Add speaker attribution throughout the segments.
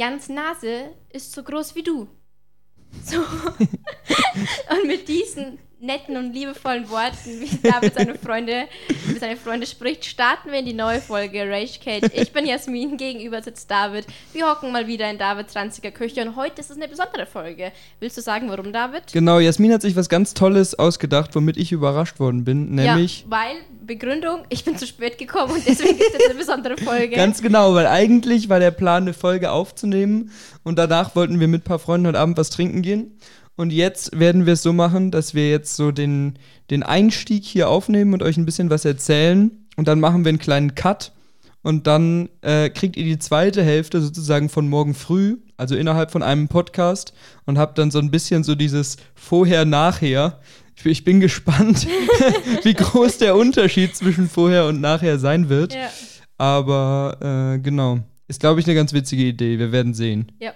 Speaker 1: Jans Nase ist so groß wie du. So. und mit diesen netten und liebevollen Worten, wie David seine Freunde, wie seine Freunde spricht, starten wir in die neue Folge Rage Cage. Ich bin Jasmin, gegenüber sitzt David. Wir hocken mal wieder in Davids ranziger Küche und heute ist es eine besondere Folge. Willst du sagen, warum, David?
Speaker 2: Genau, Jasmin hat sich was ganz Tolles ausgedacht, womit ich überrascht worden bin, nämlich...
Speaker 1: Ja, weil, Begründung, ich bin zu spät gekommen und deswegen ist es eine besondere Folge.
Speaker 2: Ganz genau, weil eigentlich war der Plan, eine Folge aufzunehmen und danach wollten wir mit ein paar Freunden heute Abend was trinken gehen. Und jetzt werden wir es so machen, dass wir jetzt so den, den Einstieg hier aufnehmen und euch ein bisschen was erzählen. Und dann machen wir einen kleinen Cut. Und dann äh, kriegt ihr die zweite Hälfte sozusagen von morgen früh, also innerhalb von einem Podcast. Und habt dann so ein bisschen so dieses Vorher-Nachher. Ich, ich bin gespannt, wie groß der Unterschied zwischen Vorher und Nachher sein wird.
Speaker 1: Ja.
Speaker 2: Aber äh, genau. Ist, glaube ich, eine ganz witzige Idee. Wir werden sehen.
Speaker 1: ja.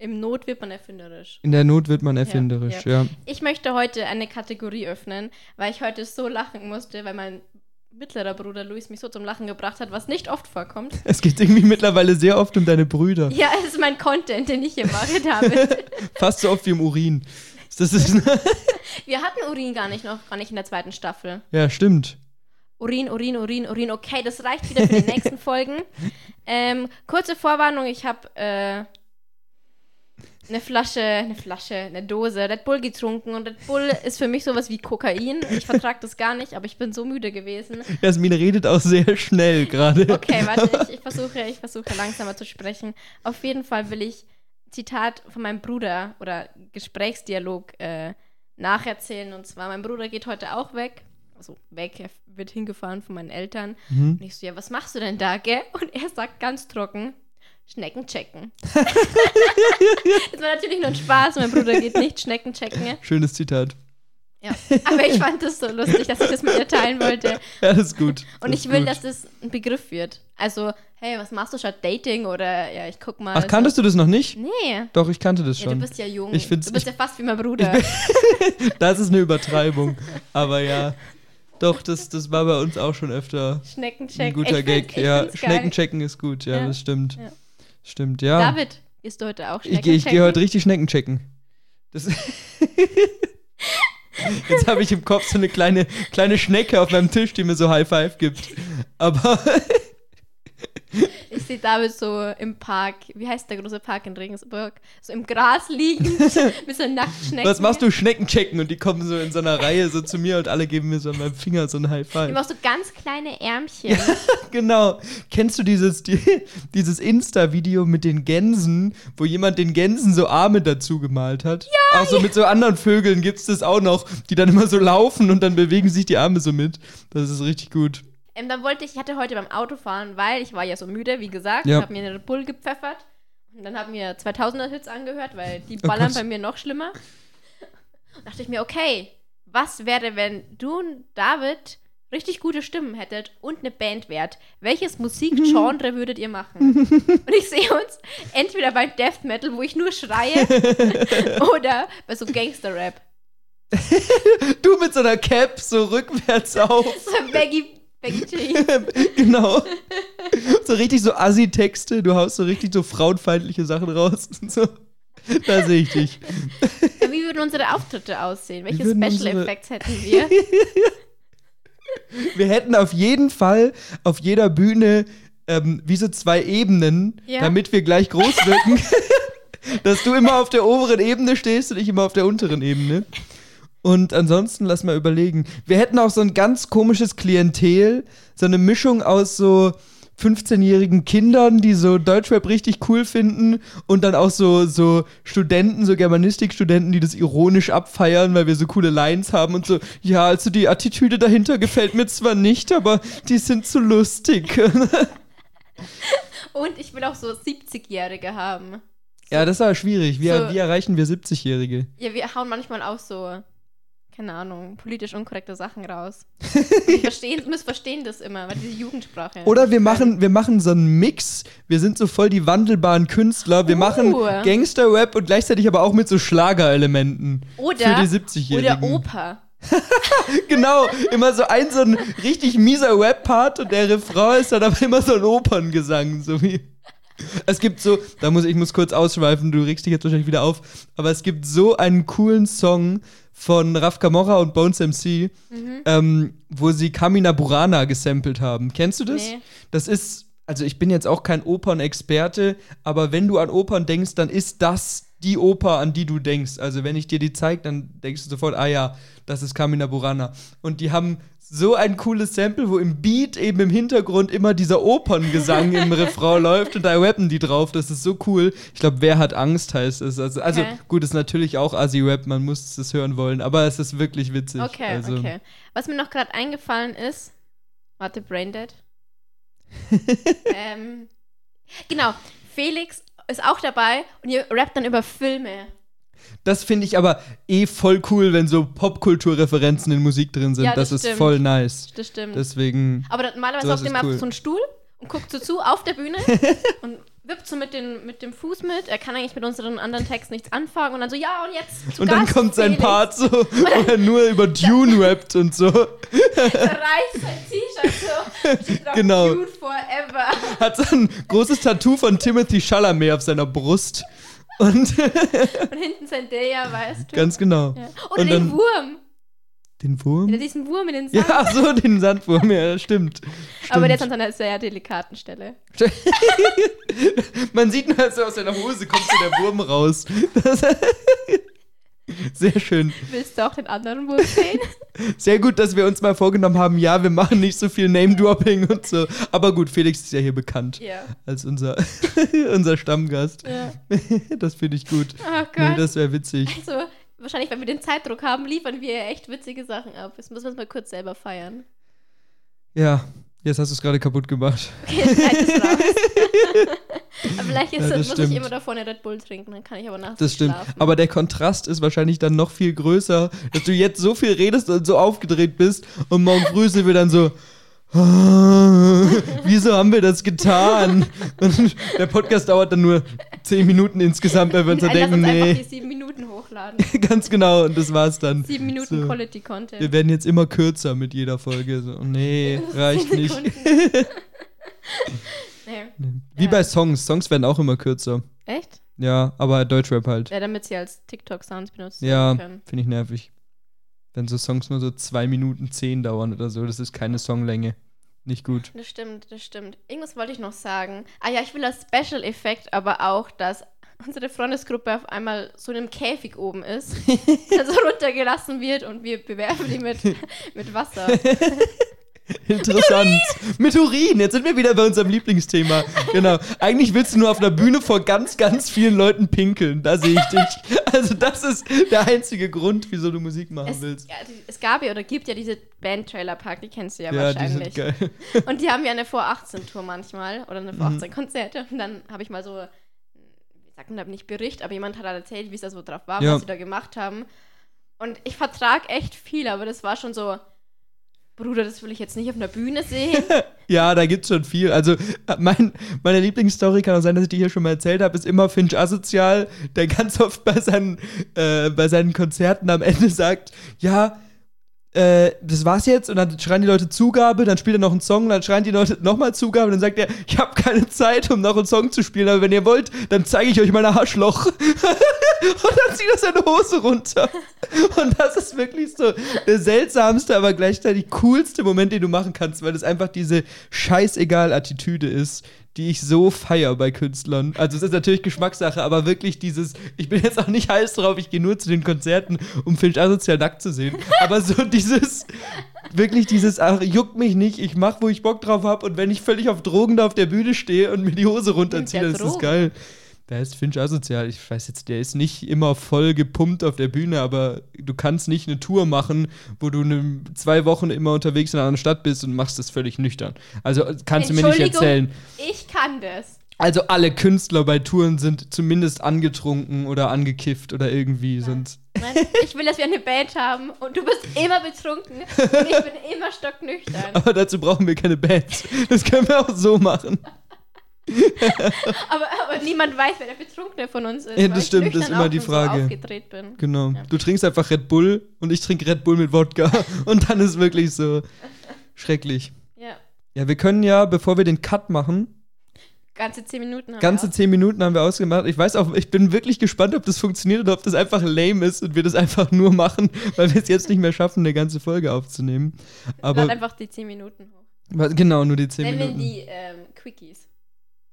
Speaker 1: Im Not wird man erfinderisch.
Speaker 2: In der Not wird man erfinderisch, ja.
Speaker 1: Ich möchte heute eine Kategorie öffnen, weil ich heute so lachen musste, weil mein mittlerer Bruder Luis mich so zum Lachen gebracht hat, was nicht oft vorkommt.
Speaker 2: Es geht irgendwie mittlerweile sehr oft um deine Brüder.
Speaker 1: Ja, es ist mein Content, den ich hier mache, David.
Speaker 2: Fast so oft wie im Urin. Das ist,
Speaker 1: Wir hatten Urin gar nicht noch, gar nicht in der zweiten Staffel.
Speaker 2: ja, stimmt.
Speaker 1: Urin, Urin, Urin, Urin. Okay, das reicht wieder für die nächsten Folgen. Ähm, kurze Vorwarnung, ich habe äh, eine Flasche, eine Flasche, eine Dose Red Bull getrunken und Red Bull ist für mich sowas wie Kokain. Ich vertrage das gar nicht, aber ich bin so müde gewesen.
Speaker 2: Jasmin redet auch sehr schnell gerade.
Speaker 1: Okay, warte, ich, ich, versuche, ich versuche langsamer zu sprechen. Auf jeden Fall will ich Zitat von meinem Bruder oder Gesprächsdialog äh, nacherzählen. Und zwar, mein Bruder geht heute auch weg. Also weg, er wird hingefahren von meinen Eltern.
Speaker 2: Mhm.
Speaker 1: Und ich so, ja, was machst du denn da, gell? Und er sagt ganz trocken, Schnecken checken. das war natürlich nur ein Spaß, mein Bruder geht nicht Schnecken checken.
Speaker 2: Schönes Zitat.
Speaker 1: Ja, aber ich fand das so lustig, dass ich das mit ihr teilen wollte.
Speaker 2: Ja, das ist gut.
Speaker 1: Und
Speaker 2: das
Speaker 1: ich
Speaker 2: ist
Speaker 1: will,
Speaker 2: gut.
Speaker 1: dass das ein Begriff wird. Also, hey, was machst du statt Dating? Oder ja, ich guck mal.
Speaker 2: Ach, kanntest du das noch nicht?
Speaker 1: Nee.
Speaker 2: Doch, ich kannte das
Speaker 1: Ja, du
Speaker 2: schon.
Speaker 1: bist ja jung.
Speaker 2: Ich find's-
Speaker 1: du bist
Speaker 2: ich-
Speaker 1: ja fast wie mein Bruder.
Speaker 2: das ist eine Übertreibung. Aber ja. Doch, das, das war bei uns auch schon öfter
Speaker 1: Schneckencheck.
Speaker 2: ein guter
Speaker 1: ich
Speaker 2: Gag.
Speaker 1: Find, ich
Speaker 2: ja,
Speaker 1: find's
Speaker 2: Schnecken
Speaker 1: geil.
Speaker 2: checken ist gut. Ja,
Speaker 1: Ja.
Speaker 2: das stimmt.
Speaker 1: Ja.
Speaker 2: Stimmt, ja.
Speaker 1: David, gehst du heute auch
Speaker 2: Ich,
Speaker 1: Schnecken
Speaker 2: geh- ich gehe heute richtig Schnecken checken. Das Jetzt habe ich im Kopf so eine kleine, kleine Schnecke auf meinem Tisch, die mir so High Five gibt. Aber
Speaker 1: Sehe David so im Park, wie heißt der große Park in Regensburg? So im Gras liegen, mit so Nacktschnecken.
Speaker 2: was machst du? Schnecken checken und die kommen so in so einer Reihe so zu mir und alle geben mir so an meinem Finger so ein High
Speaker 1: Du
Speaker 2: Five.
Speaker 1: machst so ganz kleine Ärmchen.
Speaker 2: Genau. Kennst du dieses, die, dieses Insta-Video mit den Gänsen, wo jemand den Gänsen so Arme dazu gemalt hat? Ja. Auch so mit so anderen Vögeln gibt es das auch noch, die dann immer so laufen und dann bewegen sich die Arme so mit. Das ist richtig gut.
Speaker 1: Ähm, dann wollte ich, ich hatte heute beim Autofahren, weil ich war ja so müde, wie gesagt,
Speaker 2: Ja.
Speaker 1: ich habe mir eine Bull gepfeffert und dann haben mir 2000er Hits angehört, weil die ballern
Speaker 2: Gott.
Speaker 1: bei mir noch schlimmer. Und dachte ich mir, okay, was wäre, wenn du und David richtig gute Stimmen hättet und eine Band wärt? Welches Musikgenre würdet ihr machen? Und ich sehe uns entweder bei Death Metal, wo ich nur schreie, oder bei so Gangster-Rap.
Speaker 2: Du mit so einer Cap so rückwärts auf.
Speaker 1: So Jeans.
Speaker 2: genau. So richtig so Assi-Texte. Du haust so richtig so frauenfeindliche Sachen raus. So. Da sehe ich dich.
Speaker 1: Ja, wie würden unsere Auftritte aussehen? Welche Special
Speaker 2: unsere-
Speaker 1: Effects hätten wir?
Speaker 2: Wir hätten auf jeden Fall auf jeder Bühne ähm, wie so zwei Ebenen,
Speaker 1: Ja.
Speaker 2: damit wir gleich groß wirken. dass du immer auf der oberen Ebene stehst und ich immer auf der unteren Ebene. Und ansonsten lass mal überlegen. Wir hätten auch so ein ganz komisches Klientel, so eine Mischung aus so 15-jährigen Kindern, die so Deutschrap richtig cool finden und dann auch so, so Studenten, so Germanistikstudenten, die das ironisch abfeiern, weil wir so coole Lines haben und so, ja, also die Attitüde dahinter gefällt mir zwar nicht, aber die sind so lustig.
Speaker 1: Und ich will auch so 70-Jährige haben.
Speaker 2: ja, das war schwierig. Wie,
Speaker 1: So-
Speaker 2: wie erreichen wir 70-Jährige?
Speaker 1: Ja, wir hauen manchmal auch so, keine Ahnung, politisch unkorrekte Sachen raus. Die verstehen, missverstehen das immer, weil diese Jugendsprache.
Speaker 2: Oder wir machen, wir machen so einen Mix. Wir sind so voll die wandelbaren Künstler. Wir
Speaker 1: Uh.
Speaker 2: machen Gangster-Rap und gleichzeitig aber auch mit so Schlagerelementen.
Speaker 1: Oder,
Speaker 2: für die 70-Jährigen.
Speaker 1: oder Oper.
Speaker 2: Genau, immer so ein so ein richtig mieser Rap-Part und der Refrain ist dann aber immer so ein Operngesang. So wie Es gibt so, da muss ich muss kurz ausschweifen, du regst dich jetzt wahrscheinlich wieder auf, aber es gibt so einen coolen Song von Raf Camorra und Bones MC,
Speaker 1: Mhm.
Speaker 2: ähm, wo sie Kamina Burana gesampelt haben. Kennst du das?
Speaker 1: Nee.
Speaker 2: Das ist, also ich bin jetzt auch kein Opernexperte, aber wenn du an Opern denkst, dann ist das die Oper, an die du denkst. Also wenn ich dir die zeige, dann denkst du sofort, ah ja, das ist Kamina Burana. Und die haben so ein cooles Sample, wo im Beat eben im Hintergrund immer dieser Operngesang im Refrain läuft und da rappen die drauf. Das ist so cool. Ich glaube, wer hat Angst heißt es. Also, also
Speaker 1: Okay.
Speaker 2: gut, ist natürlich auch Assi-Rap, man muss es hören wollen, aber es ist wirklich witzig.
Speaker 1: Okay,
Speaker 2: also,
Speaker 1: okay. Was mir noch gerade eingefallen ist, warte, Braindead. ähm, genau, Felix ist auch dabei und ihr rappt dann über Filme.
Speaker 2: Das finde ich aber eh voll cool, wenn so Popkulturreferenzen in Musik drin sind.
Speaker 1: Ja,
Speaker 2: das,
Speaker 1: das
Speaker 2: ist voll nice.
Speaker 1: Das stimmt.
Speaker 2: Deswegen.
Speaker 1: Aber normalerweise
Speaker 2: ist
Speaker 1: immer
Speaker 2: cool.
Speaker 1: auf so einen Stuhl und guckt so zu auf der Bühne und wippt so mit, den, mit dem Fuß mit. Er kann eigentlich mit unseren anderen Texten nichts anfangen und dann so, ja, und jetzt
Speaker 2: Und dann
Speaker 1: Gast
Speaker 2: kommt sein
Speaker 1: Felix.
Speaker 2: Part so, wo er nur über Dune rappt und so.
Speaker 1: Zerreißt sein T-Shirt so. Steht drauf,
Speaker 2: Genau.
Speaker 1: Dude forever.
Speaker 2: Hat so ein großes Tattoo von Timothy Chalamet auf seiner Brust. Und
Speaker 1: Und hinten Zendaya, weißt du.
Speaker 2: ganz genau.
Speaker 1: ja.
Speaker 2: Und
Speaker 1: Und, den
Speaker 2: dann-
Speaker 1: Wurm.
Speaker 2: Den
Speaker 1: Ja,
Speaker 2: Wurm?
Speaker 1: diesen Wurm in den Sand.
Speaker 2: Ja, ach so, den Sandwurm, ja, stimmt.
Speaker 1: Aber der ist
Speaker 2: Stimmt.
Speaker 1: an einer sehr delikaten Stelle.
Speaker 2: Man sieht nur so aus seiner Hose kommt so der Wurm raus. Das, sehr schön.
Speaker 1: Willst du auch den anderen Wurm sehen?
Speaker 2: Sehr gut, dass wir uns mal vorgenommen haben, ja, wir machen nicht so viel Name-Dropping und so. Aber gut, Felix ist ja hier bekannt
Speaker 1: ja.
Speaker 2: als unser, unser Stammgast.
Speaker 1: ja.
Speaker 2: Das finde ich gut.
Speaker 1: Oh
Speaker 2: Nee,
Speaker 1: Gott.
Speaker 2: das wäre witzig.
Speaker 1: also, wahrscheinlich, weil wir den Zeitdruck haben, liefern wir echt witzige Sachen ab. Jetzt müssen wir es mal kurz selber feiern.
Speaker 2: Ja, jetzt hast du es gerade kaputt gemacht.
Speaker 1: Okay, schneid es raus. aber vielleicht ist,
Speaker 2: Ja,
Speaker 1: muss
Speaker 2: stimmt.
Speaker 1: ich immer davor eine Red Bull trinken, dann kann ich aber nachts
Speaker 2: Das stimmt.
Speaker 1: schlafen.
Speaker 2: Aber der Kontrast ist wahrscheinlich dann noch viel größer, dass du jetzt so viel redest und so aufgedreht bist und morgen früh sind wir dann so. "Ah, Wieso haben wir das getan? Und der Podcast dauert dann nur 10 Minuten insgesamt, weil wir uns dann denken,
Speaker 1: uns einfach
Speaker 2: nee,
Speaker 1: die sieben Minuten hochladen.
Speaker 2: ganz genau, und das war's dann.
Speaker 1: Sieben Minuten
Speaker 2: So.
Speaker 1: Quality Content.
Speaker 2: Wir werden jetzt immer kürzer mit jeder Folge. So, nee, reicht
Speaker 1: Zehn
Speaker 2: nicht.
Speaker 1: Nee.
Speaker 2: Wie
Speaker 1: Ja.
Speaker 2: bei Songs. Songs werden auch immer kürzer.
Speaker 1: Echt?
Speaker 2: Ja, aber Deutschrap halt.
Speaker 1: Ja, damit sie als TikTok-Sounds benutzt
Speaker 2: Ja,
Speaker 1: werden können.
Speaker 2: finde ich nervig. Wenn so Songs nur so 2 Minuten 10 dauern oder so, das ist keine Songlänge. Nicht gut.
Speaker 1: Das stimmt, das stimmt. Irgendwas wollte ich noch sagen. Ah ja, ich will als Special-Effekt aber auch, dass unsere Freundesgruppe auf einmal so in einem Käfig oben ist, der so runtergelassen wird und wir bewerfen die mit, mit Wasser.
Speaker 2: Interessant. Mit Urin. Jetzt sind wir wieder bei unserem Lieblingsthema. Genau. Eigentlich willst du nur auf einer Bühne vor ganz, ganz vielen Leuten pinkeln. Da sehe ich dich. Also, das ist der einzige Grund, wieso du Musik machen
Speaker 1: Es,
Speaker 2: willst.
Speaker 1: ja, die- es gab ja oder gibt ja diese Band Trailer Park, die kennst du ja,
Speaker 2: Ja, die
Speaker 1: wahrscheinlich.
Speaker 2: sind geil.
Speaker 1: Und die haben ja eine Vor 18 Tour manchmal oder eine Vor
Speaker 2: Mhm.
Speaker 1: 18 Konzerte und dann habe ich mal so man da nicht Bericht, aber jemand hat halt erzählt, wie es da so drauf war,
Speaker 2: Ja.
Speaker 1: was sie da gemacht haben. Und ich vertrag echt viel, aber das war schon so Bruder, das will ich jetzt nicht auf einer Bühne sehen.
Speaker 2: Ja, da gibt's schon viel. Also, mein, meine Lieblingsstory kann auch sein, dass ich die hier schon mal erzählt habe, ist immer Finch Asozial, der ganz oft bei seinen, äh, bei seinen Konzerten am Ende sagt, ja, äh, das war's jetzt und dann schreien die Leute Zugabe, dann spielt er noch einen Song, dann schreien die Leute nochmal Zugabe dann sagt er, ich habe keine Zeit, um noch einen Song zu spielen, aber wenn ihr wollt, dann zeige ich euch mein Arschloch. und dann zieht er seine Hose runter. Und das ist wirklich so der seltsamste, aber gleichzeitig coolste Moment, den du machen kannst, weil das einfach diese scheißegal-Attitüde ist, die ich so feier bei Künstlern. Also es ist natürlich Geschmackssache, aber wirklich dieses, ich bin jetzt auch nicht heiß drauf, ich gehe nur zu den Konzerten, um Finch asozial nackt zu sehen. Aber so dieses, wirklich dieses, ach, juckt mich nicht, ich mach, wo ich Bock drauf habe und wenn ich völlig auf Drogen da auf der Bühne stehe und mir die Hose runterziehe, dann ist das geil. Der ist Finch asozial. Ich weiß jetzt, der ist nicht immer voll gepumpt auf der Bühne, aber du kannst nicht eine Tour machen, wo du ne, zwei Wochen immer unterwegs in einer anderen Stadt bist und machst das völlig nüchtern. Also kannst du mir nicht erzählen.
Speaker 1: Ich kann das.
Speaker 2: Also alle Künstler bei Touren sind zumindest angetrunken oder angekifft oder irgendwie, sonst.
Speaker 1: Nein, ich will, dass wir eine Band haben und du bist immer betrunken und ich bin immer stocknüchtern.
Speaker 2: Aber dazu brauchen wir keine Band. Das können wir auch so machen.
Speaker 1: Aber, aber niemand weiß, wer der Betrunkene von uns ist.
Speaker 2: Ja, das stimmt, das ist immer die Frage.
Speaker 1: So.
Speaker 2: Genau.
Speaker 1: Ja.
Speaker 2: Du trinkst einfach Red Bull und ich trinke Red Bull mit Wodka. Und dann ist wirklich so schrecklich.
Speaker 1: Ja.
Speaker 2: Ja, wir können ja, bevor wir den Cut machen,
Speaker 1: Ganze zehn Minuten haben
Speaker 2: Ganze
Speaker 1: wir
Speaker 2: zehn Minuten haben wir ausgemacht. Ich weiß auch, ich bin wirklich gespannt, ob das funktioniert oder ob das einfach lame ist und wir das einfach nur machen, weil wir es jetzt nicht mehr schaffen, eine ganze Folge aufzunehmen.
Speaker 1: Aber
Speaker 2: Aber
Speaker 1: einfach die zehn Minuten hoch.
Speaker 2: genau, nur die zehn
Speaker 1: Nennen wir
Speaker 2: Minuten.
Speaker 1: die ähm, Quickies.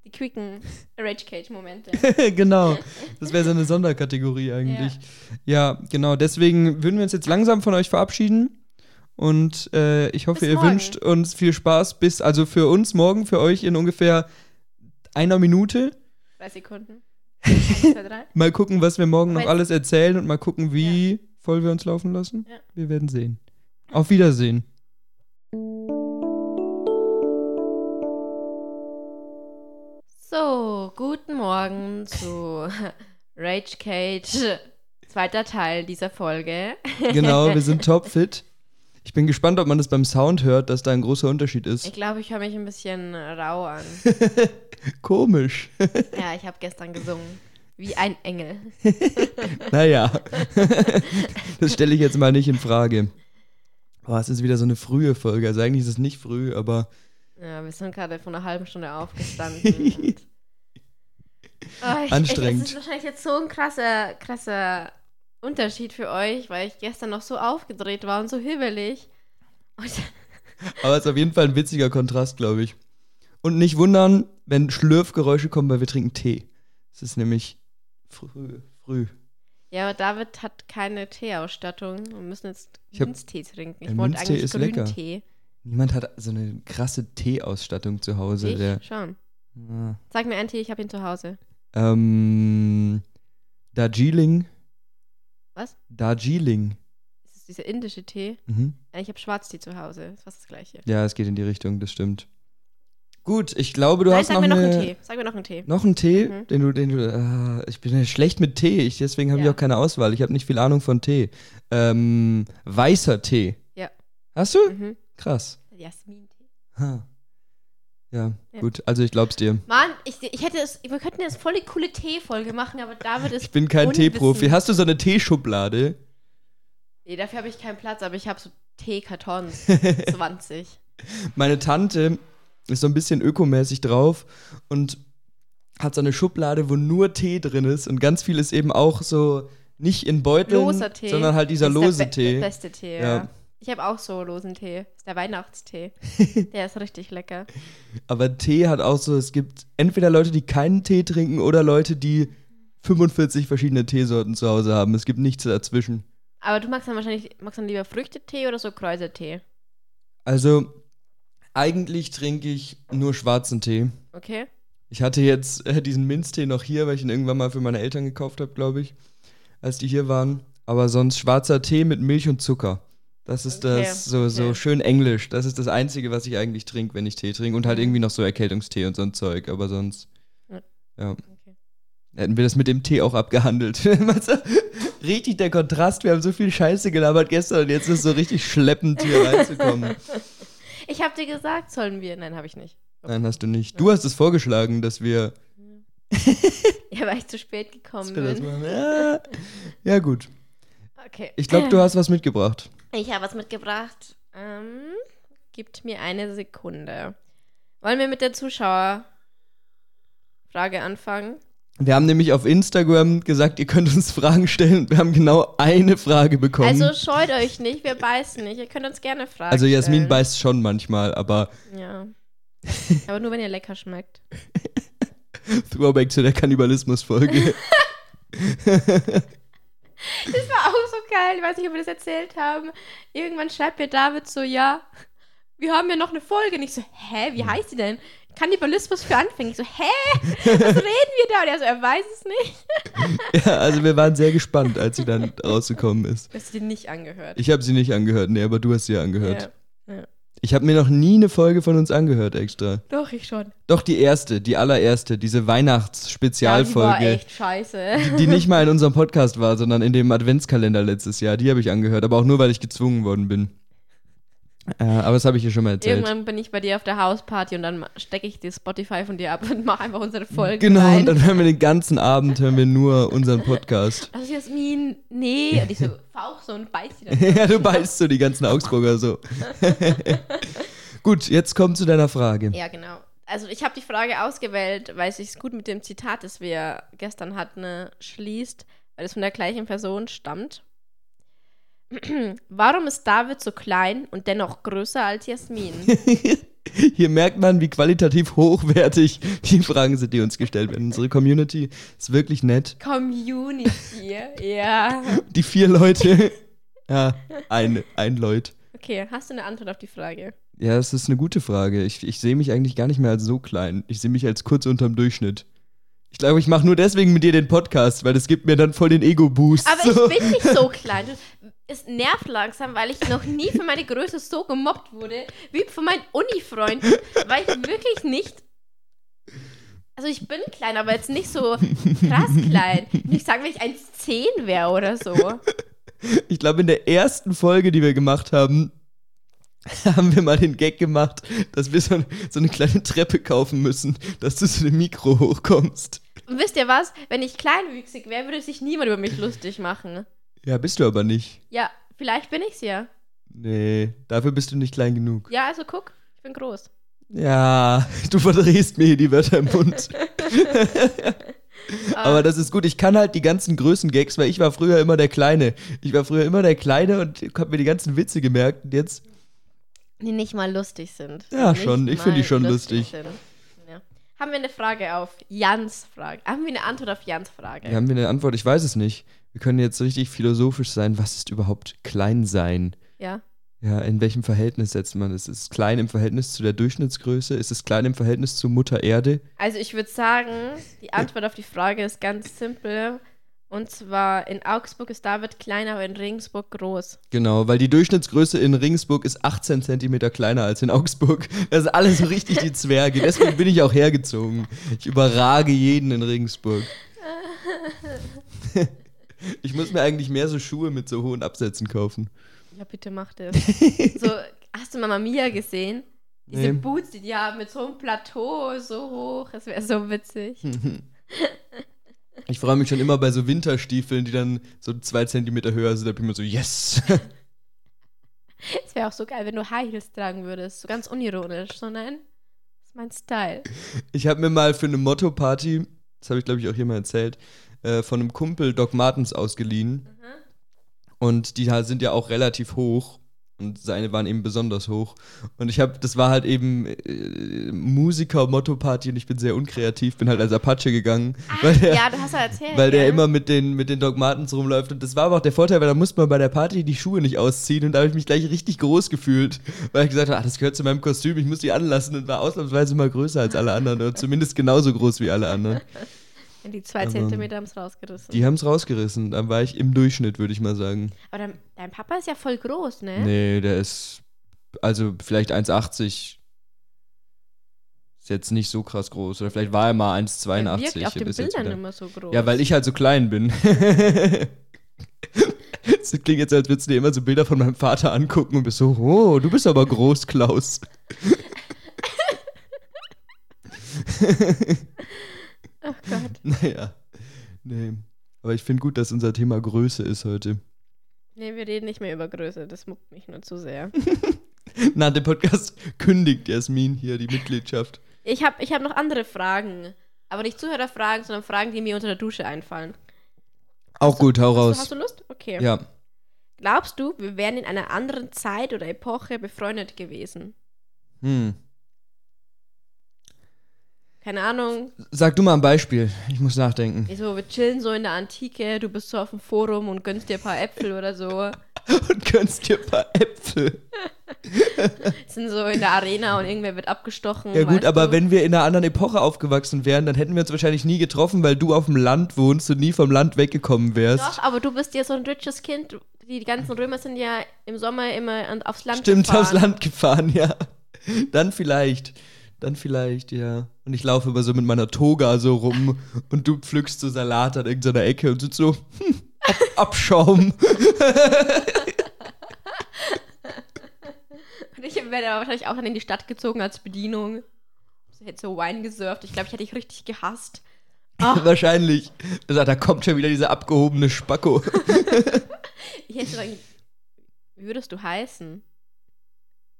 Speaker 1: Die quicken Rage Cage Momente.
Speaker 2: genau. Das wäre so eine Sonderkategorie eigentlich. Ja. genau. Deswegen würden wir uns jetzt langsam von euch verabschieden. Und äh, ich hoffe,
Speaker 1: Bis
Speaker 2: ihr
Speaker 1: morgen.
Speaker 2: wünscht uns viel Spaß bis, also für uns morgen, für euch in ungefähr einer Minute.
Speaker 1: Drei Sekunden.
Speaker 2: Mal gucken, was wir morgen noch alles erzählen und mal gucken, wie voll wir uns laufen lassen.
Speaker 1: Ja.
Speaker 2: Wir werden sehen. Auf Wiedersehen.
Speaker 1: So, guten Morgen zu Rage Cage, zweiter Teil dieser Folge.
Speaker 2: Genau, wir sind topfit. Ich bin gespannt, ob man das beim Sound hört, dass da ein großer Unterschied
Speaker 1: Ich
Speaker 2: ist.
Speaker 1: glaube, ich höre mich ein bisschen rau an.
Speaker 2: Komisch.
Speaker 1: Ja, ich habe gestern gesungen. Wie ein Engel.
Speaker 2: Naja, das stelle ich jetzt mal nicht in Frage. Boah, es ist wieder so eine frühe Folge. Also eigentlich ist es nicht früh, aber
Speaker 1: Ja, wir sind gerade vor einer halben Stunde aufgestanden. und oh, ich,
Speaker 2: Anstrengend.
Speaker 1: Ich, es ist wahrscheinlich jetzt so ein krasser, krasser Unterschied für euch, weil ich gestern noch so aufgedreht war und so hibbelig. Und
Speaker 2: Aber es ist auf jeden Fall ein witziger Kontrast, glaube ich. Und nicht wundern, wenn Schlürfgeräusche kommen, weil wir trinken Tee. Es ist nämlich früh. früh.
Speaker 1: ja, aber David hat keine Teeausstattung. Wir müssen jetzt Minztee trinken. Ich wollte eigentlich
Speaker 2: ist lecker.
Speaker 1: grünen Tee.
Speaker 2: Niemand hat so eine krasse Teeausstattung zu Hause.
Speaker 1: Ich
Speaker 2: Der,
Speaker 1: schon.
Speaker 2: Ah.
Speaker 1: Sag mir einen Tee, ich habe ihn zu Hause.
Speaker 2: ähm, Darjeeling.
Speaker 1: Was?
Speaker 2: Darjeeling.
Speaker 1: Ist es dieser indische Tee?
Speaker 2: Mhm.
Speaker 1: Ja, ich habe Schwarztee zu Hause. Ist fast das gleiche.
Speaker 2: Ja, es geht in die Richtung, das stimmt. Gut, ich glaube, du
Speaker 1: Nein,
Speaker 2: hast
Speaker 1: sag
Speaker 2: noch,
Speaker 1: mir noch
Speaker 2: eine,
Speaker 1: einen Tee. Sag mir noch einen Tee.
Speaker 2: noch einen Tee,
Speaker 1: Mhm.
Speaker 2: den du, den du, äh, ich bin ja schlecht mit Tee, ich, deswegen habe ich
Speaker 1: Ja.
Speaker 2: auch keine Auswahl. Ich habe nicht viel Ahnung von Tee. Ähm, weißer Tee.
Speaker 1: Ja.
Speaker 2: Hast du?
Speaker 1: Mhm.
Speaker 2: Krass.
Speaker 1: Jasmin-Tee.
Speaker 2: Ha. Ja,
Speaker 1: Ja.
Speaker 2: gut, also ich glaub's dir.
Speaker 1: Mann, ich, ich hätte es, wir könnten jetzt voll die coole Tee-Folge machen, aber David ist.
Speaker 2: Ich bin kein. Teeprofi. Hast du so eine Teeschublade?
Speaker 1: Nee, dafür habe ich keinen Platz, aber ich habe so Teekartons. 20.
Speaker 2: Meine Tante ist so ein bisschen ökomäßig drauf und hat so eine Schublade, wo nur Tee drin ist und ganz viel ist eben auch so nicht in Beuteln, sondern halt dieser
Speaker 1: ist
Speaker 2: lose
Speaker 1: der, be
Speaker 2: Tee.
Speaker 1: Der beste Tee, ja.
Speaker 2: Ja.
Speaker 1: Ich habe auch so losen Tee. Das ist der Weihnachtstee. der ist richtig lecker.
Speaker 2: Aber Tee hat auch so, es gibt entweder Leute, die keinen Tee trinken oder Leute, die 45 verschiedene Teesorten zu Hause haben. Es gibt nichts dazwischen.
Speaker 1: Aber du magst dann wahrscheinlich, magst dann lieber Früchtetee oder so Kräutertee?
Speaker 2: Also, eigentlich trinke ich nur schwarzen Tee.
Speaker 1: Okay?
Speaker 2: Ich hatte jetzt äh, diesen Minztee noch hier, weil ich ihn irgendwann mal für meine Eltern gekauft habe, glaube ich, als die hier waren. Aber sonst schwarzer Tee mit Milch und Zucker. Das ist
Speaker 1: Okay,
Speaker 2: das so, so
Speaker 1: okay.
Speaker 2: schön englisch. Das ist das Einzige, was ich eigentlich trinke, wenn ich Tee trinke. Und halt
Speaker 1: Mhm.
Speaker 2: irgendwie noch so Erkältungstee und so ein Zeug. Aber sonst,
Speaker 1: Ja.
Speaker 2: ja.
Speaker 1: okay.
Speaker 2: Hätten wir das mit dem Tee auch abgehandelt. Richtig der Kontrast. Wir haben so viel Scheiße gelabert gestern und jetzt ist es so richtig schleppend hier reinzukommen.
Speaker 1: Ich habe dir gesagt, sollen wir. Nein, habe ich nicht.
Speaker 2: Nein, hast du nicht. Du hast es vorgeschlagen, dass wir,
Speaker 1: Ja, weil ich zu spät gekommen bin.
Speaker 2: Ja, ja gut.
Speaker 1: Okay.
Speaker 2: Ich glaube, du hast was mitgebracht.
Speaker 1: Ich habe was mitgebracht. Ähm, gibt mir eine Sekunde. Wollen wir mit der Zuschauerfrage anfangen?
Speaker 2: Wir haben nämlich auf Instagram gesagt, ihr könnt uns Fragen stellen. Wir haben genau eine Frage bekommen.
Speaker 1: Also scheut euch nicht, wir beißen nicht. Ihr könnt uns gerne fragen.
Speaker 2: Also Jasmin
Speaker 1: stellen.
Speaker 2: beißt schon manchmal, aber
Speaker 1: Ja. Aber nur wenn ihr lecker schmeckt.
Speaker 2: Throwback zu der Kannibalismus-Folge.
Speaker 1: Das war geil. Ich weiß nicht, ob wir das erzählt haben. Irgendwann schreibt mir David so, ja, wir haben ja noch eine Folge. Und ich so, hä, wie heißt die denn? Kannibalismus für Anfänger. Ich so, hä? Was reden wir da? Und er so, er weiß es nicht.
Speaker 2: ja, also wir waren sehr gespannt, als sie dann rausgekommen ist.
Speaker 1: Du hast sie nicht angehört.
Speaker 2: Ich habe sie nicht angehört, nee, aber du hast sie ja angehört.
Speaker 1: Ja.
Speaker 2: Ich habe mir noch nie eine Folge von uns angehört extra.
Speaker 1: Doch, ich schon.
Speaker 2: Doch die erste, die allererste, diese
Speaker 1: Ja, die war
Speaker 2: Weihnachtsspezialfolge,
Speaker 1: echt scheiße.
Speaker 2: die, die nicht mal in unserem Podcast war, sondern in dem Adventskalender letztes Jahr. Die habe ich angehört, aber auch nur, weil ich gezwungen worden bin. Äh, aber das habe ich hier schon mal erzählt.
Speaker 1: Irgendwann bin ich bei dir auf der Hausparty und dann stecke ich die Spotify von dir ab und mache einfach unsere Folge
Speaker 2: Genau,
Speaker 1: rein.
Speaker 2: und dann hören wir den ganzen Abend hören wir nur unseren Podcast.
Speaker 1: Also Jasmin, nee. Und ich so, fauch so und beiß dann.
Speaker 2: ja, du beißt so die ganzen Augsburger so. Gut, jetzt komm zu deiner Frage.
Speaker 1: Ja, genau. Also ich habe die Frage ausgewählt, weil es sich gut mit dem Zitat, das wir gestern hatten, äh, schließt, weil es von der gleichen Person stammt. Warum ist David so klein und dennoch größer als Jasmin?
Speaker 2: Hier merkt man, wie qualitativ hochwertig die Fragen sind, die uns gestellt werden. Unsere Community ist wirklich nett.
Speaker 1: Community, ja.
Speaker 2: Die vier Leute. Ja, ein, ein Leut.
Speaker 1: Okay, hast du eine Antwort auf die Frage?
Speaker 2: Ja, das ist eine gute Frage. Ich, ich sehe mich eigentlich gar nicht mehr als so klein. Ich sehe mich als kurz unterm Durchschnitt. Ich glaube, ich mache nur deswegen mit dir den Podcast, weil das gibt mir dann voll den Ego-Boost.
Speaker 1: Aber
Speaker 2: so.
Speaker 1: ich bin nicht so klein. Es nervt langsam, weil ich noch nie für meine Größe so gemobbt wurde, wie von meinen Uni-Freunden, weil ich wirklich nicht. Also ich bin klein, aber jetzt nicht so krass klein. Ich sage, wenn ich 1,10 wäre oder so.
Speaker 2: Ich glaube, in der ersten Folge, die wir gemacht haben, haben wir mal den Gag gemacht, dass wir so, so eine kleine Treppe kaufen müssen, dass du zu dem Mikro hochkommst.
Speaker 1: Und wisst ihr was? Wenn ich kleinwüchsig wäre, würde sich niemand über mich lustig machen.
Speaker 2: Ja, bist du aber nicht.
Speaker 1: Ja, vielleicht bin ich's ja.
Speaker 2: Nee, dafür bist du nicht klein genug.
Speaker 1: Ja, also guck, ich bin groß.
Speaker 2: Ja, du verdrehst mir hier die Wörter im Mund. aber das ist gut. Ich kann halt die ganzen Größen-Gags, weil ich war früher immer der Kleine. Ich war früher immer der Kleine und hab mir die ganzen Witze gemerkt. Und jetzt.
Speaker 1: Die nicht mal lustig sind.
Speaker 2: Ja,
Speaker 1: Nicht
Speaker 2: schon. Ich finde die schon lustig.
Speaker 1: sind. Ja. Haben wir eine Frage auf Jans Frage? Haben wir eine Antwort auf Jans Frage?
Speaker 2: Wir haben wir eine Antwort? Ich weiß es nicht. Wir können jetzt richtig philosophisch sein. Was ist überhaupt Kleinsein?
Speaker 1: Ja.
Speaker 2: Ja, in welchem Verhältnis setzt man es? Ist es klein im Verhältnis zu der Durchschnittsgröße? Ist es klein im Verhältnis zu Mutter Erde?
Speaker 1: Also ich würde sagen, die Antwort auf die Frage ist ganz simpel. Und zwar in Augsburg ist David kleiner, aber in Regensburg groß.
Speaker 2: Genau, weil die Durchschnittsgröße in Regensburg ist 18 Zentimeter kleiner als in Augsburg. Das sind alles so richtig die Zwerge. Deswegen bin ich auch hergezogen. Ich überrage jeden in Regensburg. Ich muss mir eigentlich mehr so Schuhe mit so hohen Absätzen kaufen.
Speaker 1: Ja, bitte mach das. so, hast du Mama Mia gesehen? Diese
Speaker 2: Nee.
Speaker 1: Boots, die die haben mit so einem Plateau so hoch. Das wäre so witzig.
Speaker 2: Ich freue mich schon immer bei so Winterstiefeln, die dann so zwei Zentimeter höher sind. Da bin ich immer so, yes!
Speaker 1: Es wäre auch so geil, wenn du High Heels tragen würdest. So ganz unironisch. So, nein, das ist mein Style.
Speaker 2: Ich habe mir mal für eine Motto-Party, das habe ich glaube ich auch hier mal erzählt, äh, von einem Kumpel Doc Martens ausgeliehen. Und die sind ja auch relativ hoch. Und seine waren eben besonders hoch. Und ich habe, das war halt eben äh, Musiker-Motto-Party und ich bin sehr unkreativ, bin halt als Apache gegangen. weil der,
Speaker 1: ja, du hast ja erzählt.
Speaker 2: weil der immer mit den, mit den Doc Martens rumläuft. Und das war aber auch der Vorteil, weil da musste man bei der Party die Schuhe nicht ausziehen. Und da habe ich mich gleich richtig groß gefühlt. Weil ich gesagt habe, ach, das gehört zu meinem Kostüm, ich muss die anlassen. Und war ausnahmsweise mal größer als alle anderen. Oder zumindest genauso groß wie alle anderen.
Speaker 1: Die zwei
Speaker 2: Aber-
Speaker 1: Zentimeter haben es rausgerissen.
Speaker 2: Die haben es rausgerissen. Da war ich im Durchschnitt, würde ich mal sagen.
Speaker 1: Aber dein, dein Papa ist ja voll groß, ne?
Speaker 2: Nee, der ist also vielleicht 1,80. Ist jetzt nicht so krass groß. Oder vielleicht war er mal
Speaker 1: Der
Speaker 2: 1,82.
Speaker 1: wirkt auf den Bildern
Speaker 2: wieder-
Speaker 1: immer so groß.
Speaker 2: Ja, weil ich halt so klein bin. Es klingt jetzt, als würdest du dir immer so Bilder von meinem Vater angucken und bist so, oh, du bist aber groß, Klaus.
Speaker 1: Oh Gott.
Speaker 2: Naja, nee. Aber ich finde gut, dass unser Thema Größe ist heute.
Speaker 1: Nee, wir reden nicht mehr über Größe. Das muckt mich nur zu sehr.
Speaker 2: Nach dem Podcast kündigt Jasmin hier die Mitgliedschaft.
Speaker 1: Ich habe ich hab noch andere Fragen. Aber nicht Zuhörerfragen, sondern Fragen, die mir unter der Dusche einfallen.
Speaker 2: Auch gut, hau
Speaker 1: Hast du,
Speaker 2: raus.
Speaker 1: hast du Lust? Okay.
Speaker 2: Ja.
Speaker 1: Glaubst du, wir wären in einer anderen Zeit oder Epoche befreundet gewesen?
Speaker 2: Hm.
Speaker 1: Keine Ahnung.
Speaker 2: Sag du mal ein Beispiel. Ich muss nachdenken.
Speaker 1: So, wir chillen so in der Antike, du bist so auf dem Forum und gönnst dir ein paar Äpfel oder so.
Speaker 2: Und gönnst dir ein paar Äpfel.
Speaker 1: Sind so in der Arena und irgendwer wird abgestochen.
Speaker 2: Ja gut, aber
Speaker 1: du?
Speaker 2: wenn wir in einer anderen Epoche aufgewachsen wären, dann hätten wir uns wahrscheinlich nie getroffen, weil du auf dem Land wohnst und nie vom Land weggekommen wärst.
Speaker 1: Doch, aber du bist ja so ein riches Kind. Die ganzen Römer sind ja im Sommer immer aufs Land
Speaker 2: Stimmt,
Speaker 1: gefahren.
Speaker 2: aufs Land gefahren, ja. Dann vielleicht. Dann vielleicht, ja. Und ich laufe immer so mit meiner Toga so rum und du pflückst so Salat an irgendeiner Ecke und sitzt so, hm, Ab Abschaum.
Speaker 1: Und ich wäre aber wahrscheinlich auch dann in die Stadt gezogen als Bedienung. Ich hätte so Wein gesurft. Ich glaube, ich hätte dich richtig gehasst. Ah.
Speaker 2: Wahrscheinlich. Da, da kommt schon wieder dieser abgehobene Spacko.
Speaker 1: Ich hätte dann. Wie würdest du heißen?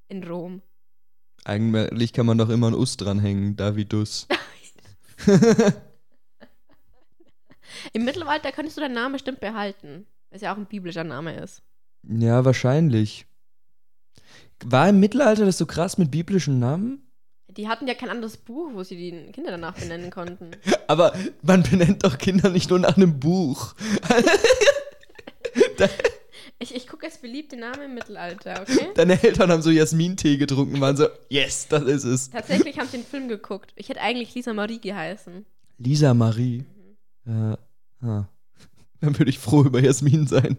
Speaker 1: In Rom.
Speaker 2: Eigentlich kann man doch immer ein Us dranhängen, Davidus.
Speaker 1: Im Mittelalter könntest du deinen Namen bestimmt behalten. Was ja auch ein biblischer Name ist.
Speaker 2: Ja, wahrscheinlich. War im Mittelalter das so krass mit biblischen Namen?
Speaker 1: Die hatten ja kein anderes Buch, wo sie die Kinder danach benennen konnten.
Speaker 2: Aber man benennt doch Kinder nicht nur nach einem Buch.
Speaker 1: Ich, ich gucke jetzt beliebte Namen im Mittelalter, okay?
Speaker 2: Deine Eltern haben so Jasmin-Tee getrunken, waren so, yes, das ist es.
Speaker 1: Tatsächlich haben sie den Film geguckt. Ich hätte eigentlich Lisa Marie geheißen.
Speaker 2: Lisa Marie. Ja. ah. Dann würde ich froh über Jasmin sein.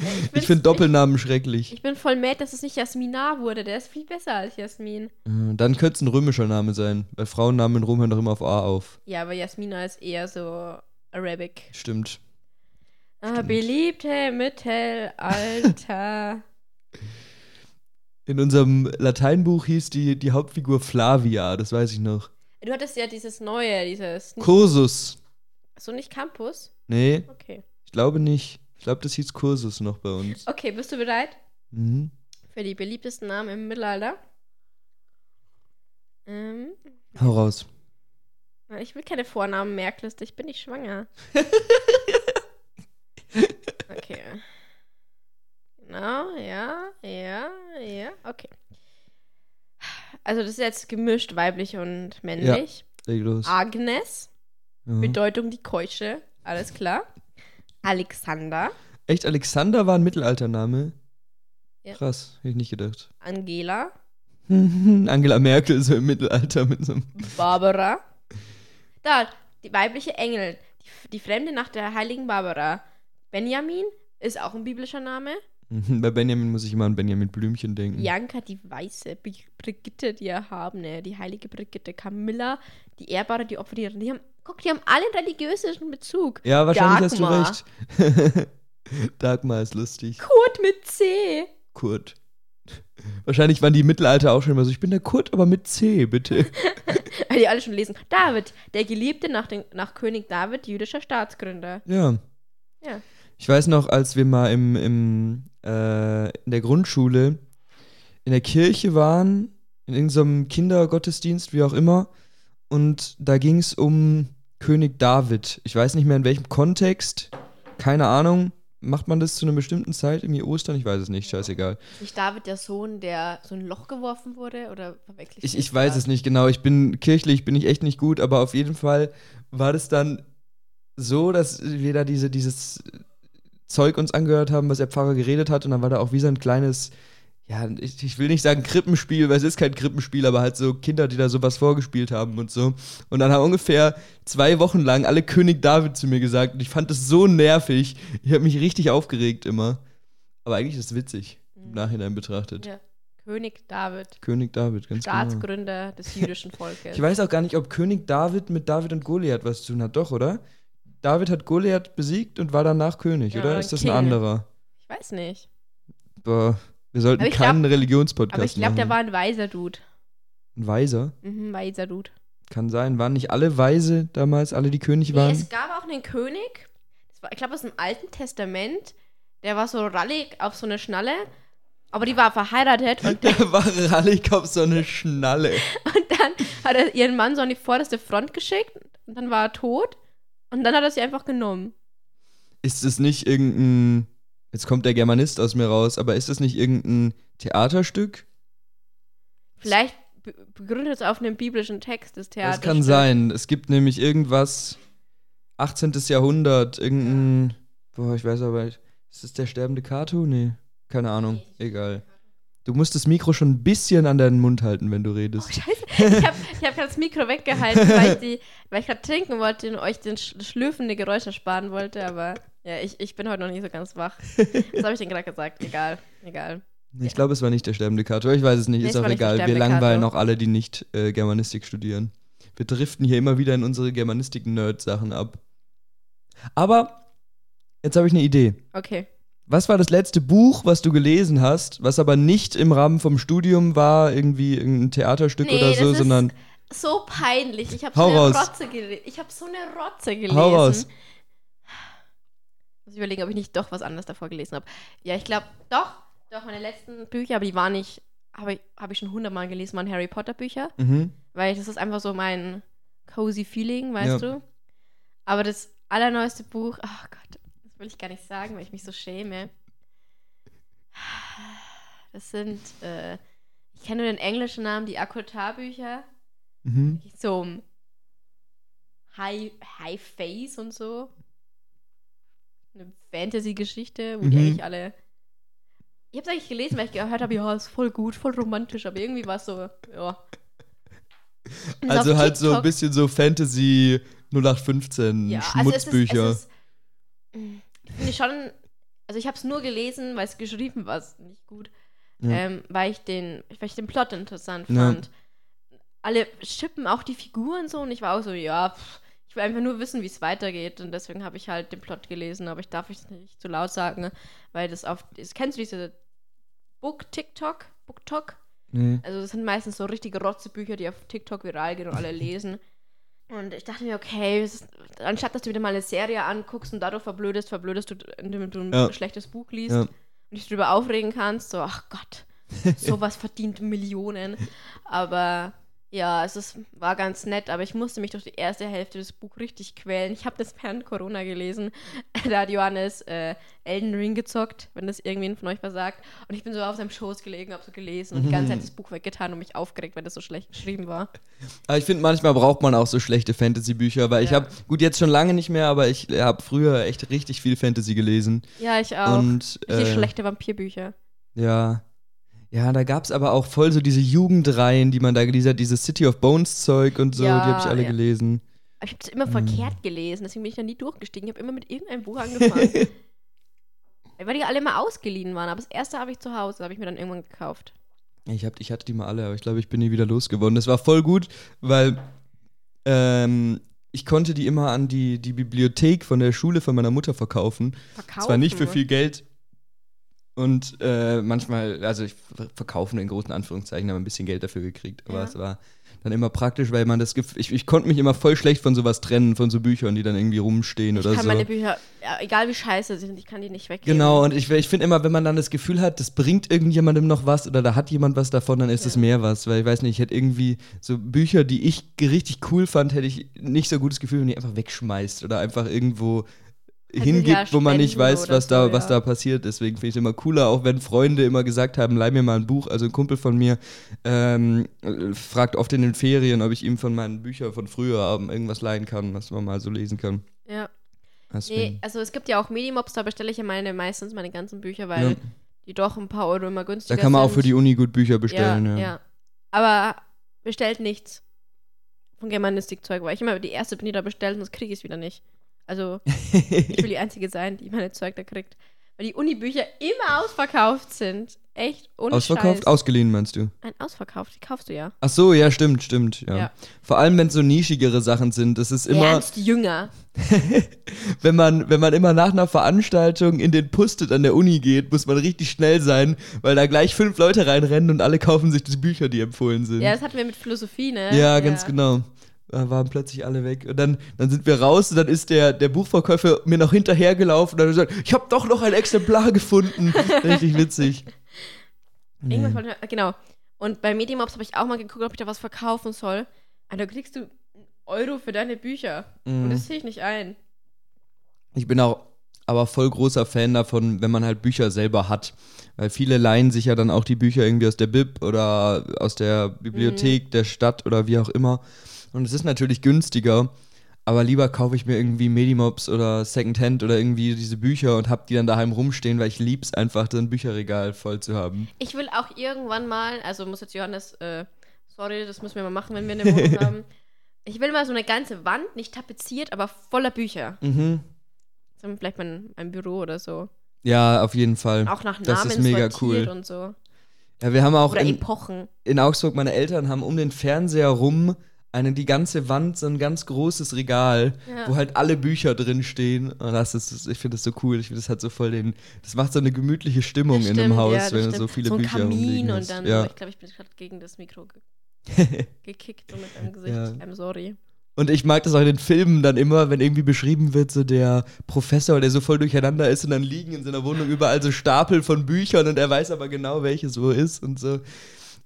Speaker 1: Ja,
Speaker 2: Ich
Speaker 1: bin's-
Speaker 2: finde Doppelnamen schrecklich.
Speaker 1: Ich, ich bin voll mad, dass es nicht Jasmina wurde. Der ist viel besser als Jasmin.
Speaker 2: Äh, Dann könnte es ein römischer Name sein, weil Frauennamen in Rom hören doch immer auf A auf.
Speaker 1: Ja, aber Jasmina ist eher so Arabic.
Speaker 2: Stimmt.
Speaker 1: Ah, beliebte Mittelalter.
Speaker 2: In unserem Lateinbuch hieß die, die Hauptfigur Flavia, das weiß ich noch.
Speaker 1: du hattest ja dieses neue, dieses.
Speaker 2: Kursus.
Speaker 1: So nicht Campus?
Speaker 2: Nee,
Speaker 1: Okay.
Speaker 2: ich glaube nicht. Ich glaube, das hieß Kursus noch bei uns.
Speaker 1: Okay, bist du bereit
Speaker 2: Mhm.
Speaker 1: für die beliebtesten Namen im Mittelalter? Ähm,
Speaker 2: Hau raus.
Speaker 1: ich will keine Vornamen-Merkliste, ich bin nicht schwanger. Okay. Genau, ja, ja, ja, okay. Also das ist jetzt gemischt, weiblich und männlich.
Speaker 2: Leg los.
Speaker 1: Agnes,
Speaker 2: Ja.
Speaker 1: Bedeutung die Keusche, alles klar. Alexander,
Speaker 2: Echt, Alexander war ein Mittelaltername?
Speaker 1: Ja.
Speaker 2: Krass, hätte ich nicht gedacht.
Speaker 1: Angela,
Speaker 2: Angela Merkel so im Mittelalter mit so einem.
Speaker 1: Barbara. Da, die weibliche Engel, die, die Fremde nach der heiligen Barbara. Benjamin ist auch ein biblischer Name.
Speaker 2: Bei Benjamin muss ich immer an Benjamin Blümchen denken.
Speaker 1: Bianca, die Weiße, Brigitte, die Erhabene, die heilige Brigitte, Camilla, die Ehrbare, die Opferierin. Die haben, guck, die haben alle einen religiösen Bezug.
Speaker 2: Ja, wahrscheinlich
Speaker 1: Dagmar.
Speaker 2: hast du recht. Dagmar ist lustig.
Speaker 1: Kurt mit C.
Speaker 2: Kurt. Wahrscheinlich waren die im Mittelalter auch schon immer so, ich bin der Kurt, aber mit C, bitte.
Speaker 1: Weil die alle schon lesen. David, der Geliebte nach, den, nach König David, jüdischer Staatsgründer.
Speaker 2: Ja.
Speaker 1: Ja.
Speaker 2: Ich weiß noch, als wir mal im, im, äh, in der Grundschule in der Kirche waren, in irgendeinem Kindergottesdienst, wie auch immer, und da ging es um König David. Ich weiß nicht mehr in welchem Kontext, keine Ahnung. Macht man das zu einer bestimmten Zeit, irgendwie Ostern? Ich weiß es nicht, scheißegal.
Speaker 1: Ist nicht David der Sohn, der so ein Loch geworfen wurde? Oder verwechsel
Speaker 2: Ich, ich weiß es nicht genau. Ich bin kirchlich, bin ich echt nicht gut, aber auf jeden Fall war das dann so, dass wir da diese, dieses Zeug uns angehört haben, was der Pfarrer geredet hat, und dann war da auch wie so ein kleines, ja, ich, ich will nicht sagen Krippenspiel, weil es ist kein Krippenspiel, aber halt so Kinder, die da sowas vorgespielt haben und so. Und dann haben ungefähr zwei Wochen lang alle König David zu mir gesagt und ich fand das so nervig. Ich habe mich richtig aufgeregt immer. Aber eigentlich ist es witzig, im Nachhinein betrachtet.
Speaker 1: Ja. König David,
Speaker 2: König David, ganz genau.
Speaker 1: Staatsgründer des jüdischen Volkes.
Speaker 2: Ich weiß auch gar nicht, ob König David mit David und Goliath was zu tun hat. Doch, oder? David hat Goliath besiegt und war danach König,
Speaker 1: Ja,
Speaker 2: oder? Ist das
Speaker 1: King.
Speaker 2: ein anderer?
Speaker 1: Ich weiß nicht.
Speaker 2: Boah, wir sollten keinen
Speaker 1: glaub-
Speaker 2: Religionspodcast
Speaker 1: Aber ich glaube, der
Speaker 2: machen.
Speaker 1: war ein weiser Dude.
Speaker 2: Ein Weiser?
Speaker 1: Mhm, weiser Dude.
Speaker 2: Kann sein. Waren nicht alle Weise damals, alle, die König
Speaker 1: Nee,
Speaker 2: waren?
Speaker 1: es gab auch einen König, war, ich glaube, aus dem Alten Testament, der war so rallig auf so eine Schnalle, aber die war verheiratet und,
Speaker 2: Der war rallig auf so eine Schnalle.
Speaker 1: und dann hat er ihren Mann so an die vorderste Front geschickt und dann war er tot und dann hat er sie einfach genommen.
Speaker 2: Ist es nicht irgendein. Jetzt kommt der Germanist aus mir raus, aber ist es nicht irgendein Theaterstück?
Speaker 1: Vielleicht be- begründet es auf einem biblischen Text des Theaters.
Speaker 2: Das kann sein. Es gibt nämlich irgendwas 18. Jahrhundert, irgendein. Boah, ich weiß aber. nicht. Ist das der sterbende Cato? Nee. Keine Ahnung. Egal. Du musst das Mikro schon ein bisschen an deinen Mund halten, wenn du
Speaker 1: Oh,
Speaker 2: redest.
Speaker 1: scheiße. Ich habe ich hab gerade das Mikro weggehalten, weil ich, die- weil ich gerade trinken wollte und euch den sch schlürfende Geräusch ersparen wollte, aber ja, ich, ich bin heute noch nicht so ganz wach. Was habe ich denn gerade gesagt? Egal, egal.
Speaker 2: Ich glaube, es war nicht der sterbende Cato. Ich weiß es nicht.
Speaker 1: Nee,
Speaker 2: ist auch egal. Wir langweilen auch alle, die nicht äh, Germanistik studieren. Wir driften hier immer wieder in unsere Germanistik-Nerd-Sachen ab. Aber jetzt habe ich eine Idee.
Speaker 1: Okay.
Speaker 2: Was war das letzte Buch, was du gelesen hast, was aber nicht im Rahmen vom Studium war, irgendwie irgendein Theaterstück
Speaker 1: Nee,
Speaker 2: oder so,
Speaker 1: das ist
Speaker 2: sondern
Speaker 1: So peinlich. Ich habe so eine. Rotze gelesen. Ich habe so eine Rotze gelesen.
Speaker 2: Hau raus.
Speaker 1: Muss ich überlegen, ob ich nicht doch was anderes davor gelesen habe. Ja, ich glaube, doch. Doch, meine letzten Bücher, aber die waren nicht habe ich, hab ich schon hundertmal gelesen, waren Harry Potter Bücher.
Speaker 2: Mhm.
Speaker 1: Weil das ist einfach so mein cozy Feeling, weißt
Speaker 2: Ja.
Speaker 1: du? Aber das allerneueste Buch, ach Gott, das will ich gar nicht sagen, weil ich mich so schäme. Das sind, äh, ich kenne nur den englischen Namen, die Akotar-Bücher.
Speaker 2: Mhm.
Speaker 1: So um High, High Face und so. Eine Fantasy-Geschichte, wo die
Speaker 2: Mhm.
Speaker 1: eigentlich alle. Ich habe es eigentlich gelesen, weil ich gehört habe, ja, ist voll gut, voll romantisch, aber irgendwie war es so, ja. Und
Speaker 2: Also halt so ein
Speaker 1: TikTok-
Speaker 2: bisschen so Fantasy 0815
Speaker 1: ja, also es ist,
Speaker 2: Schmutzbücher.
Speaker 1: es ist, mh, finde ich schon, also ich habe es nur gelesen, weil es geschrieben war, nicht gut,
Speaker 2: Ja.
Speaker 1: ähm, weil, ich den, weil ich den Plot interessant
Speaker 2: Ja.
Speaker 1: fand. Alle schippen auch die Figuren so und ich war auch so, ja, pff, ich will einfach nur wissen, wie es weitergeht und deswegen habe ich halt den Plot gelesen, aber ich darf es nicht zu laut sagen, weil das auf, das, kennst du diese Book-TikTok? Book-Talk?
Speaker 2: nee.
Speaker 1: Also das sind meistens so richtige Rotzebücher, die auf TikTok viral gehen und alle lesen. Und ich dachte mir, okay, ist, anstatt dass du wieder mal eine Serie anguckst und dadurch verblödest, verblödest du, indem du ein
Speaker 2: Ja.
Speaker 1: schlechtes Buch liest
Speaker 2: Ja.
Speaker 1: und dich darüber aufregen kannst, so, ach Gott, sowas verdient Millionen. Aber ja, es ist, war ganz nett, aber ich musste mich durch die erste Hälfte des Buchs richtig quälen. Ich habe das während Corona gelesen. Da hat Johannes äh, Elden Ring gezockt, wenn das irgendwen von euch was sagt. Und ich bin so auf seinem Schoß gelegen, habe so gelesen und die ganze Zeit das Buch weggetan und mich aufgeregt, weil das so schlecht geschrieben war.
Speaker 2: Aber ich finde, manchmal braucht man auch so schlechte Fantasy-Bücher, weil ich
Speaker 1: Ja.
Speaker 2: habe, gut, jetzt schon lange nicht mehr, aber ich habe früher echt richtig viel Fantasy gelesen.
Speaker 1: Ja, ich auch.
Speaker 2: Und
Speaker 1: Richtig
Speaker 2: äh,
Speaker 1: schlechte Vampirbücher.
Speaker 2: ja. Ja, da gab es aber auch voll so diese Jugendreihen, die man da gelesen hat, dieses City of Bones Zeug und so,
Speaker 1: Ja,
Speaker 2: die habe ich alle
Speaker 1: ja.
Speaker 2: gelesen.
Speaker 1: Aber ich habe das immer
Speaker 2: Hm.
Speaker 1: verkehrt gelesen, deswegen bin ich da nie durchgestiegen. Ich habe immer mit irgendeinem Buch angefangen. weil die alle immer ausgeliehen waren. Aber das erste habe ich zu Hause, habe ich mir dann irgendwann gekauft.
Speaker 2: Ich, hab, ich hatte die mal alle, aber ich glaube, ich bin nie wieder losgeworden. Das war voll gut, weil ähm, ich konnte die immer an die, die Bibliothek von der Schule von meiner Mutter verkaufen.
Speaker 1: Verkaufen.
Speaker 2: Zwar nicht für viel Geld. Und äh, manchmal, also ich ver- verkaufen in großen Anführungszeichen, habe ein bisschen Geld dafür gekriegt. Aber
Speaker 1: Ja.
Speaker 2: es war dann immer praktisch, weil man das Gefühl, ich, ich konnte mich immer voll schlecht von sowas trennen, von so Büchern, die dann irgendwie rumstehen
Speaker 1: Ich
Speaker 2: oder
Speaker 1: kann
Speaker 2: so.
Speaker 1: meine Bücher, egal wie scheiße sie sind, ich kann die nicht weggeben.
Speaker 2: Genau, und ich, ich finde immer, wenn man dann das Gefühl hat, das bringt irgendjemandem noch was oder da hat jemand was davon, dann ist es
Speaker 1: Ja.
Speaker 2: mehr was. Weil ich weiß nicht, ich hätte irgendwie so Bücher, die ich richtig cool fand, hätte ich nicht so gutes Gefühl, wenn die einfach wegschmeißt oder einfach irgendwo hingibt,
Speaker 1: ja,
Speaker 2: wo man nicht weiß, was da,
Speaker 1: so,
Speaker 2: was
Speaker 1: ja.
Speaker 2: da passiert. Deswegen finde ich es immer cooler, auch wenn Freunde immer gesagt haben, leih mir mal ein Buch. Also ein Kumpel von mir ähm, äh, fragt oft in den Ferien, ob ich ihm von meinen Büchern von früher irgendwas leihen kann, was man mal so lesen kann.
Speaker 1: Ja.
Speaker 2: Deswegen.
Speaker 1: Nee, also es gibt ja auch Medimobs, da bestelle ich ja meine, meistens meine ganzen Bücher, weil
Speaker 2: Ja.
Speaker 1: die doch ein paar Euro immer
Speaker 2: Da
Speaker 1: günstiger sind.
Speaker 2: kann man auch für die Uni gut Bücher bestellen.
Speaker 1: ja,
Speaker 2: Ja,
Speaker 1: ja. Aber bestellt nichts von Germanistik-Zeug, weil ich immer die erste bin, die da bestellt, sonst kriege ich es wieder nicht. Also, ich will die Einzige sein, die meine Zeug da kriegt. Weil die Uni-Bücher immer ausverkauft sind. Echt ohne
Speaker 2: Ausverkauft?
Speaker 1: Scheiß.
Speaker 2: Ausgeliehen, meinst du?
Speaker 1: Nein, ausverkauft, die kaufst du ja.
Speaker 2: Ach so, ja, stimmt, stimmt. Ja.
Speaker 1: Ja.
Speaker 2: Vor allem, wenn es so nischigere Sachen sind. Das ist immer,
Speaker 1: Ernst jünger.
Speaker 2: wenn man, wenn man immer nach einer Veranstaltung in den Pustet an der Uni geht, muss man richtig schnell sein, weil da gleich fünf Leute reinrennen und alle kaufen sich die Bücher, die empfohlen sind.
Speaker 1: Ja, das hatten wir mit Philosophie, ne?
Speaker 2: Ja, ganz genau. Da waren plötzlich alle weg. Und dann, dann sind wir raus und dann ist der, der Buchverkäufer mir noch hinterhergelaufen und hat gesagt, ich habe doch noch ein Exemplar gefunden. Richtig witzig.
Speaker 1: Irgendwas wollte ich- genau. Und bei Medimobs habe ich auch mal geguckt, ob ich da was verkaufen soll. Und da kriegst du einen Euro für deine Bücher. Und
Speaker 2: Mhm.
Speaker 1: das sehe ich nicht ein.
Speaker 2: Ich bin auch aber voll großer Fan davon, wenn man halt Bücher selber hat. Weil viele leihen sich ja dann auch die Bücher irgendwie aus der Bib oder aus der Bibliothek der Stadt oder wie auch immer. Und es ist natürlich günstiger, aber lieber kaufe ich mir irgendwie Medimobs oder Secondhand oder irgendwie diese Bücher und hab die dann daheim rumstehen, weil ich lieb's einfach, so ein Bücherregal voll zu haben.
Speaker 1: Ich will auch irgendwann mal, also muss jetzt Johannes, äh, sorry, das müssen wir mal machen, wenn wir eine Wohnung haben. Ich will mal so eine ganze Wand, nicht tapeziert, aber voller Bücher.
Speaker 2: Mhm.
Speaker 1: So vielleicht mein, mein Büro oder so.
Speaker 2: Ja, auf jeden Fall.
Speaker 1: Auch nach
Speaker 2: Das
Speaker 1: Namen
Speaker 2: ist mega cool.
Speaker 1: und so.
Speaker 2: Ja, wir haben auch
Speaker 1: Oder
Speaker 2: in,
Speaker 1: Epochen.
Speaker 2: in Augsburg, meine Eltern haben um den Fernseher rum eine, die ganze Wand, so ein ganz großes Regal,
Speaker 1: Ja.
Speaker 2: wo halt alle Bücher drin stehen. Und das ist, ich finde das so cool. Ich finde, das hat so voll den, das macht so eine gemütliche Stimmung
Speaker 1: Das
Speaker 2: in einem
Speaker 1: stimmt,
Speaker 2: Haus,
Speaker 1: ja,
Speaker 2: wenn du
Speaker 1: stimmt.
Speaker 2: so viele
Speaker 1: so ein
Speaker 2: Bücher
Speaker 1: Kamin
Speaker 2: rumliegen
Speaker 1: und dann,
Speaker 2: ja.
Speaker 1: so, ich glaube, ich bin gerade gegen das Mikro ge gekickt so mit deinem Gesicht.
Speaker 2: Ja.
Speaker 1: I'm sorry.
Speaker 2: Und ich mag das auch in den Filmen dann immer, wenn irgendwie beschrieben wird, so der Professor, der so voll durcheinander ist und dann liegen in seiner Wohnung überall so Stapel von Büchern und er weiß aber genau, welches wo ist und so.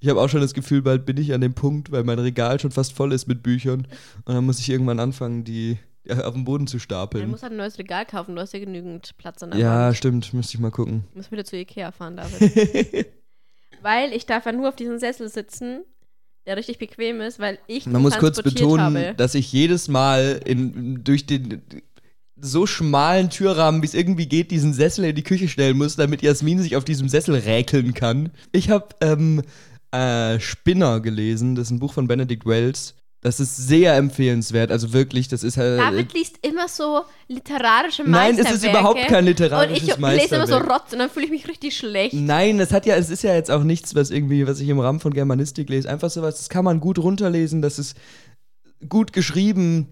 Speaker 2: Ich habe auch schon das Gefühl, bald bin ich an dem Punkt, weil mein Regal schon fast voll ist mit Büchern. Und dann muss ich irgendwann anfangen, die auf den Boden zu
Speaker 1: Man
Speaker 2: stapeln.
Speaker 1: muss halt ein neues Regal kaufen, du hast ja genügend Platz an der
Speaker 2: Ja,
Speaker 1: Wand.
Speaker 2: stimmt, müsste ich mal gucken.
Speaker 1: Du musst wieder zu Ikea fahren, David. weil ich darf ja nur auf diesem Sessel sitzen, der richtig bequem ist, weil ich
Speaker 2: Man muss kurz betonen,
Speaker 1: habe.
Speaker 2: dass ich jedes Mal in, durch den so schmalen Türrahmen, wie es irgendwie geht, diesen Sessel in die Küche stellen muss, damit Jasmin sich auf diesem Sessel räkeln kann. Ich habe ähm, äh, Spinner gelesen, das ist ein Buch von Benedict Wells. Das ist sehr empfehlenswert, also wirklich, das ist halt.
Speaker 1: David liest immer so literarische
Speaker 2: Nein,
Speaker 1: Meisterwerke.
Speaker 2: es ist überhaupt kein literarisches
Speaker 1: Und ich lese immer so
Speaker 2: Meisterwerk.
Speaker 1: Rotz und dann fühle ich mich richtig schlecht.
Speaker 2: Nein, es hat ja, es ist ja jetzt auch nichts, was irgendwie, was ich im Rahmen von Germanistik lese. Einfach sowas, das kann man gut runterlesen, das ist gut geschrieben.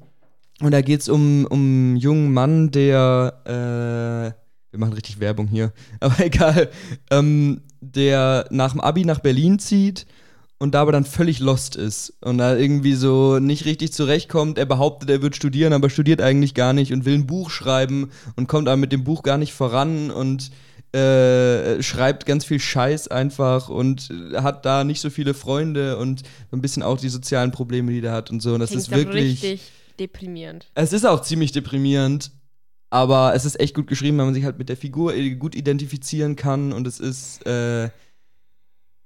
Speaker 2: Und da geht es um, um einen jungen Mann, der, äh, wir machen richtig Werbung hier, aber egal, ähm, der nach dem Abi nach Berlin zieht und da aber dann völlig lost ist und da irgendwie so nicht richtig zurechtkommt. Er behauptet, er wird studieren, aber studiert eigentlich gar nicht und will ein Buch schreiben und kommt aber mit dem Buch gar nicht voran und äh, schreibt ganz viel Scheiß einfach und hat da nicht so viele Freunde und so ein bisschen auch die sozialen Probleme, die er hat und so. Und das
Speaker 1: Klingt
Speaker 2: ist wirklich.
Speaker 1: richtig deprimierend.
Speaker 2: Es ist auch ziemlich deprimierend, aber es ist echt gut geschrieben, weil man sich halt mit der Figur gut identifizieren kann und es ist äh,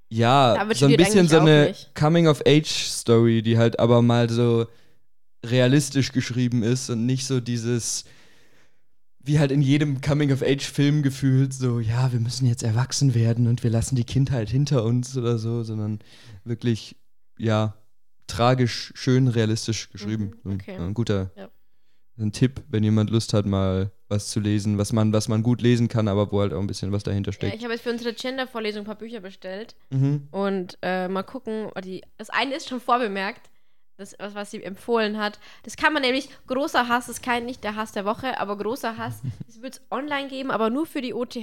Speaker 2: ja so ein bisschen so eine. Coming-of-Age-Story, die halt aber mal so realistisch geschrieben ist und nicht so dieses wie halt in jedem Coming-of-Age-Film gefühlt, so, ja, wir müssen jetzt erwachsen werden und wir lassen die Kindheit hinter uns oder so, sondern wirklich, ja, tragisch, schön, realistisch geschrieben.
Speaker 1: Mhm, okay.
Speaker 2: Ein guter
Speaker 1: Ja.
Speaker 2: Ein Tipp, wenn jemand Lust hat, mal was zu lesen, was man, was man gut lesen kann, aber wo halt auch ein bisschen was dahinter
Speaker 1: Ja,
Speaker 2: steckt.
Speaker 1: ich habe jetzt für unsere Gender-Vorlesung ein paar Bücher bestellt
Speaker 2: mhm.
Speaker 1: und äh, mal gucken. Die, das eine ist schon vorbemerkt, das, was, was sie empfohlen hat. Das kann man nämlich, großer Hass ist kein, nicht der Hass der Woche, aber großer Hass, das wird es online geben, aber nur für die OTH.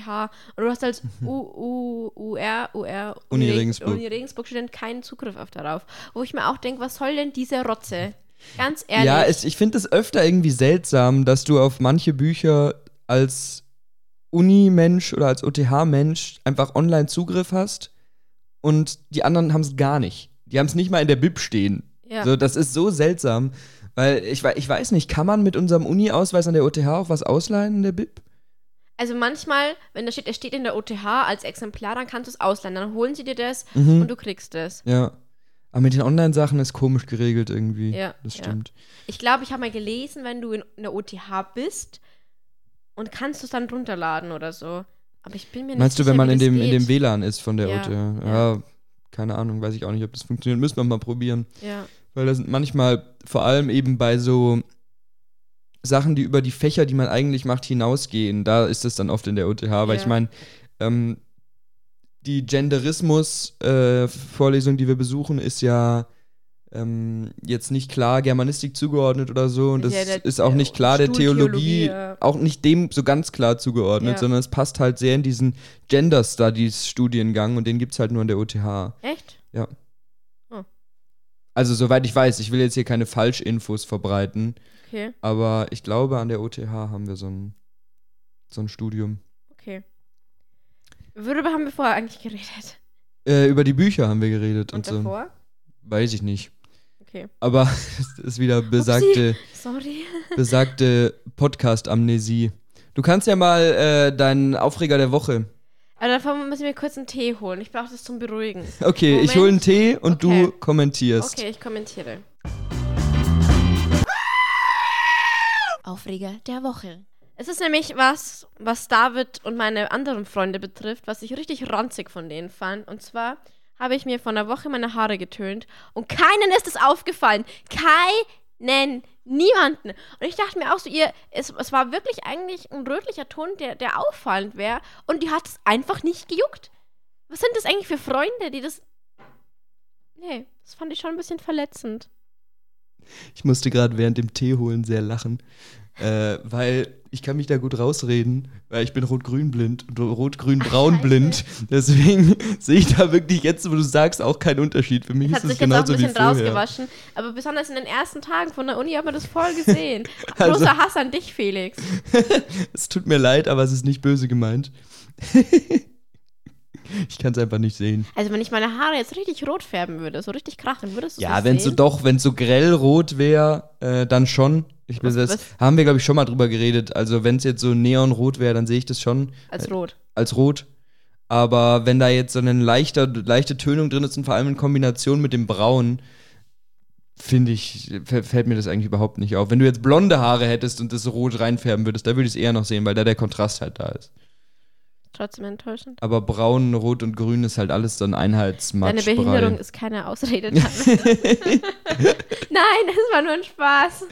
Speaker 1: Und du hast als UR, UR,
Speaker 2: Uni
Speaker 1: Reg-
Speaker 2: Regensburg.
Speaker 1: Uni Regensburg-Student keinen Zugriff auf darauf. Wo ich mir auch denke, was soll denn diese Rotze? Ganz ehrlich.
Speaker 2: Ja, es, ich finde es öfter irgendwie seltsam, dass du auf manche Bücher als Uni-Mensch oder als OTH-Mensch einfach online Zugriff hast und die anderen haben es gar nicht. Die haben es nicht mal in der Bib stehen.
Speaker 1: ja.
Speaker 2: So, das ist so seltsam, weil ich, ich weiß nicht, kann man mit unserem Uni-Ausweis an der OTH auch was ausleihen in der Bib?
Speaker 1: Also manchmal, wenn da steht, es steht in der OTH als Exemplar, dann kannst du es ausleihen. Dann holen sie dir das
Speaker 2: Mhm.
Speaker 1: und du kriegst es.
Speaker 2: Ja. Aber mit den Online-Sachen ist komisch geregelt irgendwie.
Speaker 1: Ja,
Speaker 2: Das
Speaker 1: ja.
Speaker 2: stimmt.
Speaker 1: Ich glaube, ich habe mal gelesen, wenn du in, der OTH bist und kannst du es dann runterladen oder so. Aber ich bin mir nicht
Speaker 2: Meinst du,
Speaker 1: sicher,
Speaker 2: wenn man in
Speaker 1: das
Speaker 2: dem, in dem WLAN ist von der
Speaker 1: Ja,
Speaker 2: OTH?
Speaker 1: ja.
Speaker 2: Ja, keine Ahnung, weiß ich auch nicht, ob das funktioniert. Müssen wir mal probieren.
Speaker 1: Ja,
Speaker 2: Weil da sind manchmal, vor allem eben bei so Sachen, die über die Fächer, die man eigentlich macht, hinausgehen, da ist es dann oft in der OTH. Weil
Speaker 1: Ja.
Speaker 2: ich meine, ähm, die Genderismus-Vorlesung, die wir besuchen, ist ja ähm, jetzt nicht klar Germanistik zugeordnet oder so. Und das
Speaker 1: Ja, der-
Speaker 2: ist auch nicht klar der Theologie,
Speaker 1: ja.
Speaker 2: auch nicht dem so ganz klar zugeordnet,
Speaker 1: Ja.
Speaker 2: sondern es passt halt sehr in diesen Gender Studies-Studiengang und den gibt es halt nur an der OTH.
Speaker 1: echt?
Speaker 2: Also, soweit ich weiß, ich will jetzt hier keine Falschinfos verbreiten,
Speaker 1: Okay,
Speaker 2: aber ich glaube, an der OTH haben wir so ein, so ein Studium.
Speaker 1: okay. Worüber haben wir vorher eigentlich geredet?
Speaker 2: Äh, über die Bücher haben wir geredet und,
Speaker 1: Und
Speaker 2: so.
Speaker 1: davor?
Speaker 2: Weiß ich nicht.
Speaker 1: Okay.
Speaker 2: Aber es ist wieder besagte,
Speaker 1: Sorry.
Speaker 2: besagte Podcast-Amnesie. Du kannst ja mal äh, deinen Aufreger der Woche.
Speaker 1: Aber davor müssen wir kurz einen Tee holen. Ich brauche das zum Beruhigen.
Speaker 2: Okay, ich
Speaker 1: Moment.
Speaker 2: hole einen Tee und
Speaker 1: Okay.
Speaker 2: du kommentierst.
Speaker 1: Okay, ich kommentiere. Aufreger der Woche. Es ist nämlich was, was David und meine anderen Freunde betrifft, was ich richtig ranzig von denen fand. Und zwar habe ich mir vor einer Woche meine Haare getönt und keinen ist es aufgefallen. Keinen. Niemanden. Und ich dachte mir auch so, ihr, es, es war wirklich eigentlich ein rötlicher Ton, der, der auffallend wäre. Und die hat es einfach nicht gejuckt. Was sind das eigentlich für Freunde, die das. Nee, das fand ich schon ein bisschen verletzend.
Speaker 2: Ich musste gerade während dem Tee holen sehr lachen, äh, weil ich kann mich da gut rausreden, weil ich bin rot-grün blind und rot-grün-braun
Speaker 1: Scheiße.
Speaker 2: blind. Deswegen sehe ich da wirklich jetzt, wo du sagst, auch keinen Unterschied. Für mich
Speaker 1: Es
Speaker 2: ist
Speaker 1: hat
Speaker 2: es
Speaker 1: sich jetzt auch ein
Speaker 2: genauso wie
Speaker 1: bisschen
Speaker 2: vorher.
Speaker 1: rausgewaschen. Aber besonders in den ersten Tagen von der Uni hat man das voll gesehen.
Speaker 2: Also-
Speaker 1: Großer Hass an dich, Felix.
Speaker 2: Es tut mir leid, aber es ist nicht böse gemeint. ich kann es einfach nicht sehen.
Speaker 1: Also wenn ich meine Haare jetzt richtig rot färben würde, so richtig krachen, würdest du
Speaker 2: Ja,
Speaker 1: es
Speaker 2: wenn so doch, wenn so grell rot wäre, äh, dann schon. Ich bin das haben wir glaube ich schon mal drüber geredet. Also wenn es jetzt so neonrot wäre, dann sehe ich das schon
Speaker 1: Als rot.
Speaker 2: als rot. Aber wenn da jetzt so eine leichte, leichte Tönung drin ist und vor allem in Kombination mit dem Braun, finde ich, fä- fällt mir das eigentlich überhaupt nicht auf. Wenn du jetzt blonde Haare hättest und das so rot reinfärben würdest, da würde ich es eher noch sehen, weil da der Kontrast halt da ist.
Speaker 1: Trotzdem enttäuschend.
Speaker 2: Aber braun, rot und grün ist halt alles dann Einheitsmatch.
Speaker 1: Deine Behinderung ist keine Ausrede. Nein, das war nur ein Spaß.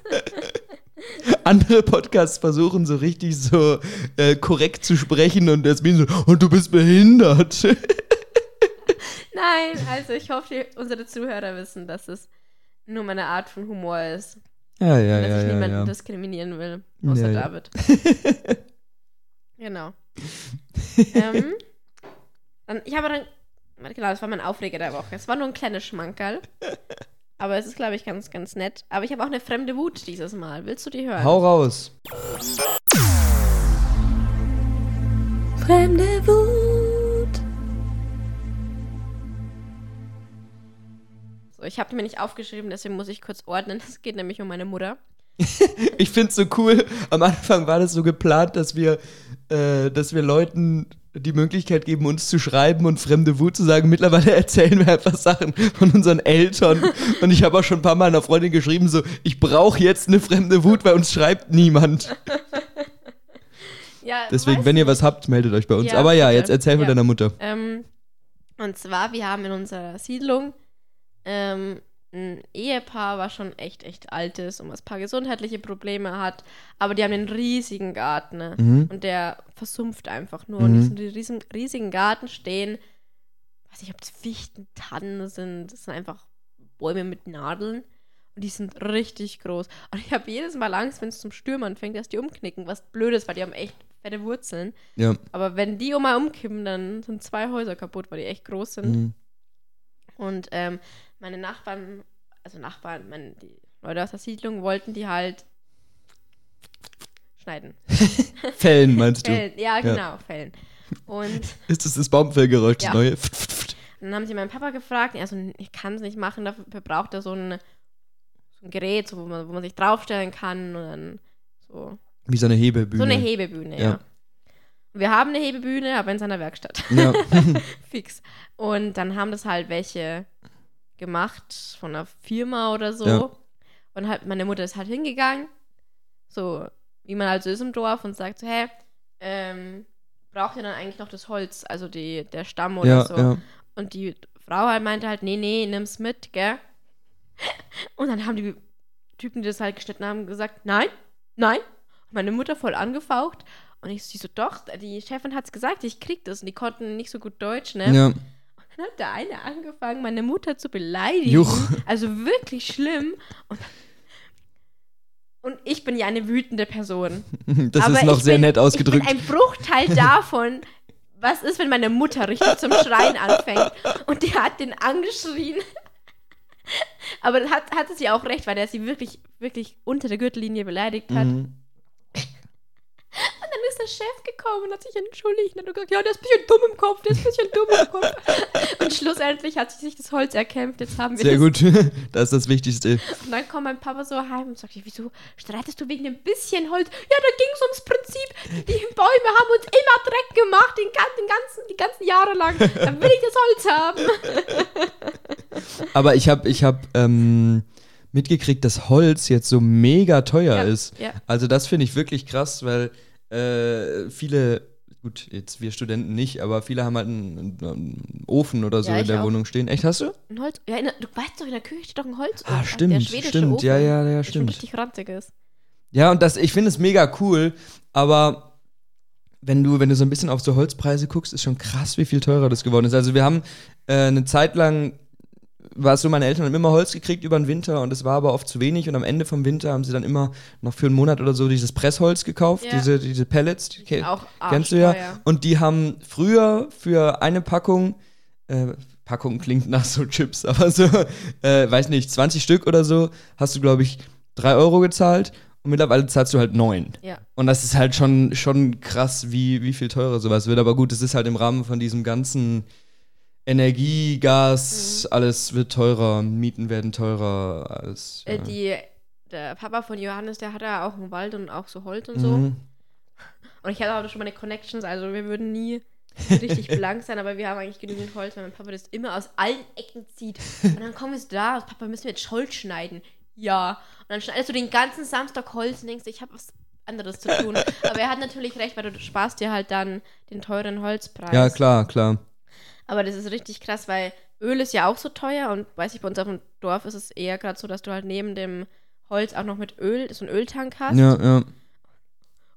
Speaker 2: Andere Podcasts versuchen so richtig so äh, korrekt zu sprechen und deswegen so, und du bist behindert.
Speaker 1: Nein, also ich hoffe, unsere Zuhörer wissen, dass es nur meine Art von Humor ist.
Speaker 2: ja, ja,
Speaker 1: dass
Speaker 2: ja,
Speaker 1: ich
Speaker 2: ja,
Speaker 1: niemanden
Speaker 2: ja.
Speaker 1: diskriminieren will, außer
Speaker 2: ja.
Speaker 1: David. genau. ähm, dann, ich habe dann, genau, das war mein Aufreger der Woche. Es war nur ein kleines Schmankerl. Aber es ist, glaube ich, ganz, ganz nett. Aber ich habe auch eine fremde Wut dieses Mal. Willst du die hören?
Speaker 2: Hau raus.
Speaker 1: Fremde Wut. So, ich habe die mir nicht aufgeschrieben, deswegen muss ich kurz ordnen. Es geht nämlich um meine Mutter.
Speaker 2: Ich find's so cool. Am Anfang war das so geplant, dass wir, äh, dass wir Leuten die Möglichkeit geben, uns zu schreiben und fremde Wut zu sagen. Mittlerweile erzählen wir einfach Sachen von unseren Eltern. Und ich habe auch schon ein paar Mal einer Freundin geschrieben, so, ich brauche jetzt eine fremde Wut, weil uns schreibt niemand.
Speaker 1: Ja,
Speaker 2: Deswegen, wenn ihr was habt, meldet euch bei uns.
Speaker 1: Ja,
Speaker 2: Aber ja,
Speaker 1: bitte.
Speaker 2: jetzt erzähl von
Speaker 1: Ja.
Speaker 2: deiner Mutter.
Speaker 1: Ähm, und zwar, wir haben in unserer Siedlung ähm, ein Ehepaar, was schon echt, echt alt ist und was ein paar gesundheitliche Probleme hat. Aber die haben einen riesigen Garten. Ne?
Speaker 2: Mhm.
Speaker 1: Und der versumpft einfach nur.
Speaker 2: Mhm.
Speaker 1: Und in diesem riesen, riesigen Garten stehen, weiß nicht, ob es Fichten, Tannen sind. Das sind einfach Bäume mit Nadeln. Und die sind richtig groß. Und ich habe jedes Mal Angst, wenn es zum Stürmen anfängt, dass die umknicken. Was blöd ist, weil die haben echt fette Wurzeln.
Speaker 2: Ja.
Speaker 1: Aber wenn die mal umkippen, dann sind zwei Häuser kaputt, weil die echt groß sind.
Speaker 2: Mhm.
Speaker 1: Und ähm, meine Nachbarn, also Nachbarn, meine, die Leute aus der Siedlung wollten die halt schneiden.
Speaker 2: Fällen, meinst du?
Speaker 1: Fällen. Ja, genau, fällen. Und
Speaker 2: Ist das das Baumfellgeräusch, das
Speaker 1: Ja.
Speaker 2: neue?
Speaker 1: dann haben sie meinen Papa gefragt, also ich kann es nicht machen, dafür braucht er so ein, so ein Gerät, so, wo, man, wo man sich draufstellen kann und dann so,
Speaker 2: Wie so eine Hebebühne.
Speaker 1: so eine Hebebühne, ja.
Speaker 2: Ja.
Speaker 1: Wir haben eine Hebebühne, aber in seiner Werkstatt.
Speaker 2: Ja.
Speaker 1: Fix. Und dann haben das halt welche gemacht von einer Firma oder so.
Speaker 2: Ja.
Speaker 1: Und halt, meine Mutter ist halt hingegangen, so wie man halt so ist im Dorf und sagt so, hä, ähm, braucht ihr dann eigentlich noch das Holz, also die, der Stamm oder
Speaker 2: ja,
Speaker 1: so.
Speaker 2: ja.
Speaker 1: Und die Frau halt meinte halt, nee, nee, nimm's mit, gell? Und dann haben die Typen, die das halt geschnitten haben, gesagt, nein, nein. Und meine Mutter voll angefaucht. Und ich sie so, doch, die Chefin hat's gesagt, ich krieg das. Und die konnten nicht so gut Deutsch, ne?
Speaker 2: ja.
Speaker 1: Dann hat der eine angefangen, meine Mutter zu beleidigen.
Speaker 2: Juch.
Speaker 1: Also wirklich schlimm. Und, und ich bin ja eine wütende Person.
Speaker 2: Das
Speaker 1: Aber
Speaker 2: ist noch sehr
Speaker 1: bin,
Speaker 2: nett ausgedrückt.
Speaker 1: Ich bin ein Bruchteil davon, was ist, wenn meine Mutter richtig zum Schreien anfängt. Und die hat den angeschrien. Aber dann hat, hatte sie auch recht, weil der sie wirklich, wirklich unter der Gürtellinie beleidigt hat.
Speaker 2: Mhm.
Speaker 1: Ist der Chef gekommen und hat sich entschuldigt und hat gesagt, ja, der ist ein bisschen dumm im Kopf, der ist ein bisschen dumm im Kopf. Und schlussendlich hat sie sich das Holz erkämpft, jetzt haben wir
Speaker 2: Sehr
Speaker 1: das.
Speaker 2: gut. Das ist das Wichtigste.
Speaker 1: Und dann kommt mein Papa so heim und sagt, wieso streitest du wegen ein bisschen Holz? Ja, da ging es ums Prinzip, die Bäume haben uns immer Dreck gemacht, den, gan- den ganzen, die ganzen Jahre lang. Dann will ich das Holz haben.
Speaker 2: Aber ich habe ich hab, ähm, mitgekriegt, dass Holz jetzt so mega teuer
Speaker 1: Ja,
Speaker 2: ist.
Speaker 1: ja.
Speaker 2: Also das finde ich wirklich krass, weil äh, viele, gut, jetzt wir Studenten nicht, aber viele haben halt einen, einen Ofen oder so
Speaker 1: Ja,
Speaker 2: in der
Speaker 1: auch.
Speaker 2: Wohnung stehen. Echt, hast du?
Speaker 1: Ein Holz, ja, der, du weißt doch, in der Küche steht doch ein Holz.
Speaker 2: Ah,
Speaker 1: der
Speaker 2: stimmt,
Speaker 1: schwedische
Speaker 2: stimmt.
Speaker 1: Ofen,
Speaker 2: Ja, ja, ja,
Speaker 1: der
Speaker 2: stimmt.
Speaker 1: richtig ranzig ist.
Speaker 2: Ja, und das, ich finde es mega cool, aber wenn du, wenn du so ein bisschen auf so Holzpreise guckst, ist schon krass, wie viel teurer das geworden ist. Also wir haben äh, eine Zeit lang, war es so, meine Eltern haben immer Holz gekriegt über den Winter und es war aber oft zu wenig und am Ende vom Winter haben sie dann immer noch für einen Monat oder so dieses Pressholz gekauft,
Speaker 1: Ja.
Speaker 2: diese, diese Pellets, die ke-
Speaker 1: Auch
Speaker 2: kennst du ja. Und die haben früher für eine Packung, äh, Packung klingt nach so Chips, aber so, äh, weiß nicht, 20 Stück oder so, hast du, glaube ich, 3 Euro gezahlt. und mittlerweile zahlst du halt 9.
Speaker 1: Ja.
Speaker 2: Und das ist halt schon, schon krass, wie, wie viel teurer sowas wird. Aber gut, es ist halt im Rahmen von diesem ganzen Energie, Gas,
Speaker 1: Mhm.
Speaker 2: alles wird teurer, Mieten werden teurer. Alles,
Speaker 1: Äh,
Speaker 2: ja.
Speaker 1: die, der Papa von Johannes, der hat ja auch einen Wald und auch so Holz und so.
Speaker 2: Mhm.
Speaker 1: Und ich hatte auch schon meine Connections, also wir würden nie richtig blank sein, aber wir haben eigentlich genügend Holz, weil mein Papa das immer aus allen Ecken zieht. Und dann kommen wir so da, Papa, müssen wir jetzt Holz schneiden? Ja. Und dann schneidest du den ganzen Samstag Holz und denkst, ich habe was anderes zu tun. aber er hat natürlich recht, weil du sparst dir halt dann den teuren Holzpreis.
Speaker 2: Ja, klar, klar.
Speaker 1: Aber das ist richtig krass, weil Öl ist ja auch so teuer und weiß ich, bei uns auf dem Dorf ist es eher gerade so, dass du halt neben dem Holz auch noch mit Öl, so einen Öltank hast.
Speaker 2: Ja, ja.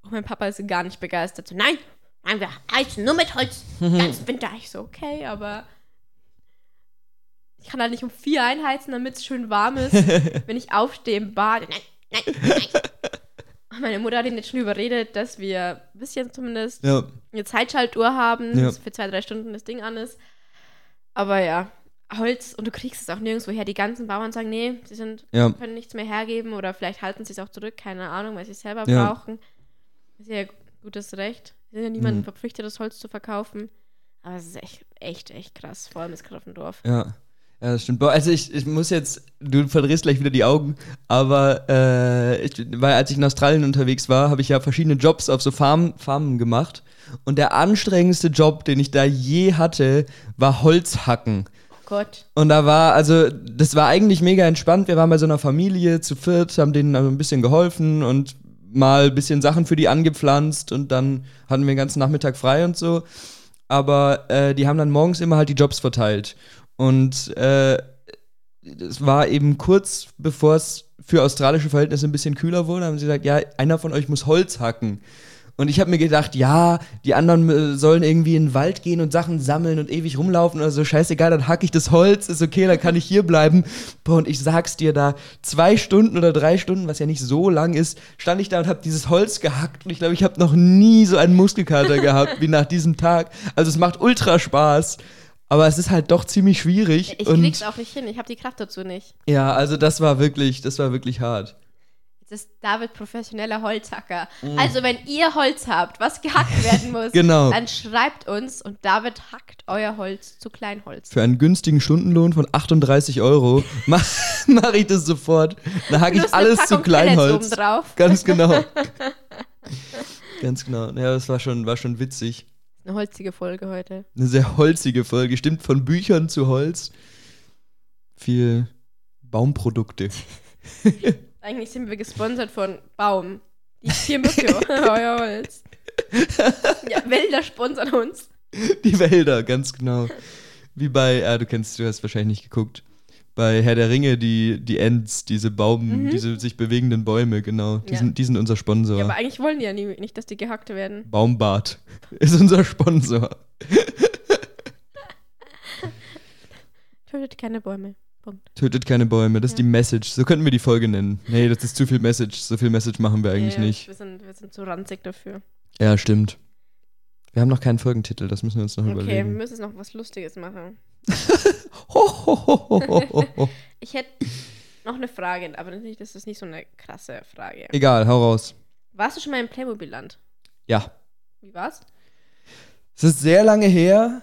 Speaker 1: Und mein Papa ist gar nicht begeistert. So, nein, nein, wir heizen nur mit Holz. Ganz Winter. Ich so, okay, aber ich kann halt nicht um vier einheizen, damit es schön warm ist, wenn ich aufstehe im Bad. Nein, nein, nein. Meine Mutter hat ihn jetzt schon überredet, dass wir ein bisschen zumindest
Speaker 2: Ja,
Speaker 1: eine Zeitschaltuhr haben,
Speaker 2: Ja.
Speaker 1: dass für zwei, drei Stunden das Ding an ist. Aber ja, Holz und du kriegst es auch nirgendwo her. Die ganzen Bauern sagen, nee, sie sind,
Speaker 2: ja.
Speaker 1: können nichts mehr hergeben oder vielleicht halten sie es auch zurück, keine Ahnung, weil sie es selber
Speaker 2: Ja.
Speaker 1: brauchen. Das ist ja gutes Recht. Sie sind ja niemandem
Speaker 2: Mhm.
Speaker 1: verpflichtet, das Holz zu verkaufen. Aber es ist echt, echt, echt krass, vor allem ist gerade auf dem Dorf.
Speaker 2: Ja. Ja, das stimmt. Boah, Also ich, ich muss jetzt, du verdrehst gleich wieder die Augen, aber äh, ich, weil als ich in Australien unterwegs war, habe ich ja verschiedene Jobs auf so Farm, Farmen gemacht. Und der anstrengendste Job, den ich da je hatte, war Holzhacken.
Speaker 1: Gott.
Speaker 2: Und da war, also, das war eigentlich mega entspannt. Wir waren bei so einer Familie zu viert, haben denen also ein bisschen geholfen und mal ein bisschen Sachen für die angepflanzt und dann hatten wir den ganzen Nachmittag frei und so. Aber äh, die haben dann morgens immer halt die Jobs verteilt. Und äh, es war eben kurz bevor es für australische Verhältnisse ein bisschen kühler wurde, haben sie gesagt, ja, einer von euch muss Holz hacken. Und ich habe mir gedacht, ja, die anderen äh, sollen irgendwie in den Wald gehen und Sachen sammeln und ewig rumlaufen oder so. Scheißegal, dann hacke ich das Holz, ist okay, dann kann ich hier bleiben. Und ich sag's dir, da zwei Stunden oder drei Stunden, was ja nicht so lang ist, stand ich da und habe dieses Holz gehackt. Und ich glaube, ich habe noch nie so einen Muskelkater gehabt wie nach diesem Tag. Also es macht ultra Spaß. Aber es ist halt doch ziemlich schwierig.
Speaker 1: Ich
Speaker 2: und
Speaker 1: krieg's auch nicht hin, ich habe die Kraft dazu nicht.
Speaker 2: ja, also das war wirklich, das war wirklich hart.
Speaker 1: Jetzt ist David professioneller Holzhacker. Also, wenn ihr Holz habt, was gehackt werden muss,
Speaker 2: Mm. Genau.
Speaker 1: dann schreibt uns und David hackt euer Holz zu Kleinholz.
Speaker 2: Für einen günstigen Stundenlohn von 38 Euro mache mach ich das sofort. Dann hacke ich alles zu Kleinholz. Ganz genau. Ganz genau. Ja, das war schon, war schon witzig.
Speaker 1: Eine holzige Folge heute.
Speaker 2: Eine sehr holzige Folge. Stimmt, von Büchern zu Holz. Viel Baumprodukte.
Speaker 1: Eigentlich sind wir gesponsert von Baum. Die Tiermücke, euer Holz. Ja, Wälder sponsern uns.
Speaker 2: Die Wälder, ganz genau. Wie bei, ah, du kennst, du hast wahrscheinlich nicht geguckt. Bei Herr der Ringe, die, die Ents, diese Baum, diese sich bewegenden Bäume, genau. Die,
Speaker 1: Mhm. Ja.
Speaker 2: sind, die sind unser Sponsor.
Speaker 1: Ja, aber eigentlich wollen die ja nie, nicht, dass die gehackt werden.
Speaker 2: Baumbart ist unser Sponsor.
Speaker 1: Tötet keine Bäume. Punkt.
Speaker 2: Tötet keine Bäume, das ist
Speaker 1: Ja.
Speaker 2: die Message. So könnten wir die Folge nennen. Nee, das ist zu viel Message. So viel Message machen wir eigentlich
Speaker 1: Ja,
Speaker 2: nicht.
Speaker 1: Wir sind, wir sind zu ranzig dafür.
Speaker 2: Ja, stimmt. Wir haben noch keinen Folgentitel, das müssen wir uns noch
Speaker 1: Okay, wir
Speaker 2: überlegen.
Speaker 1: müssen jetzt noch was Lustiges machen.
Speaker 2: Ho, ho, ho.
Speaker 1: Ich hätte noch eine Frage, aber das ist nicht so eine krasse Frage.
Speaker 2: Egal, hau raus.
Speaker 1: Warst du schon mal im Playmobil-Land?
Speaker 2: Ja.
Speaker 1: Wie war's?
Speaker 2: Es ist sehr lange her.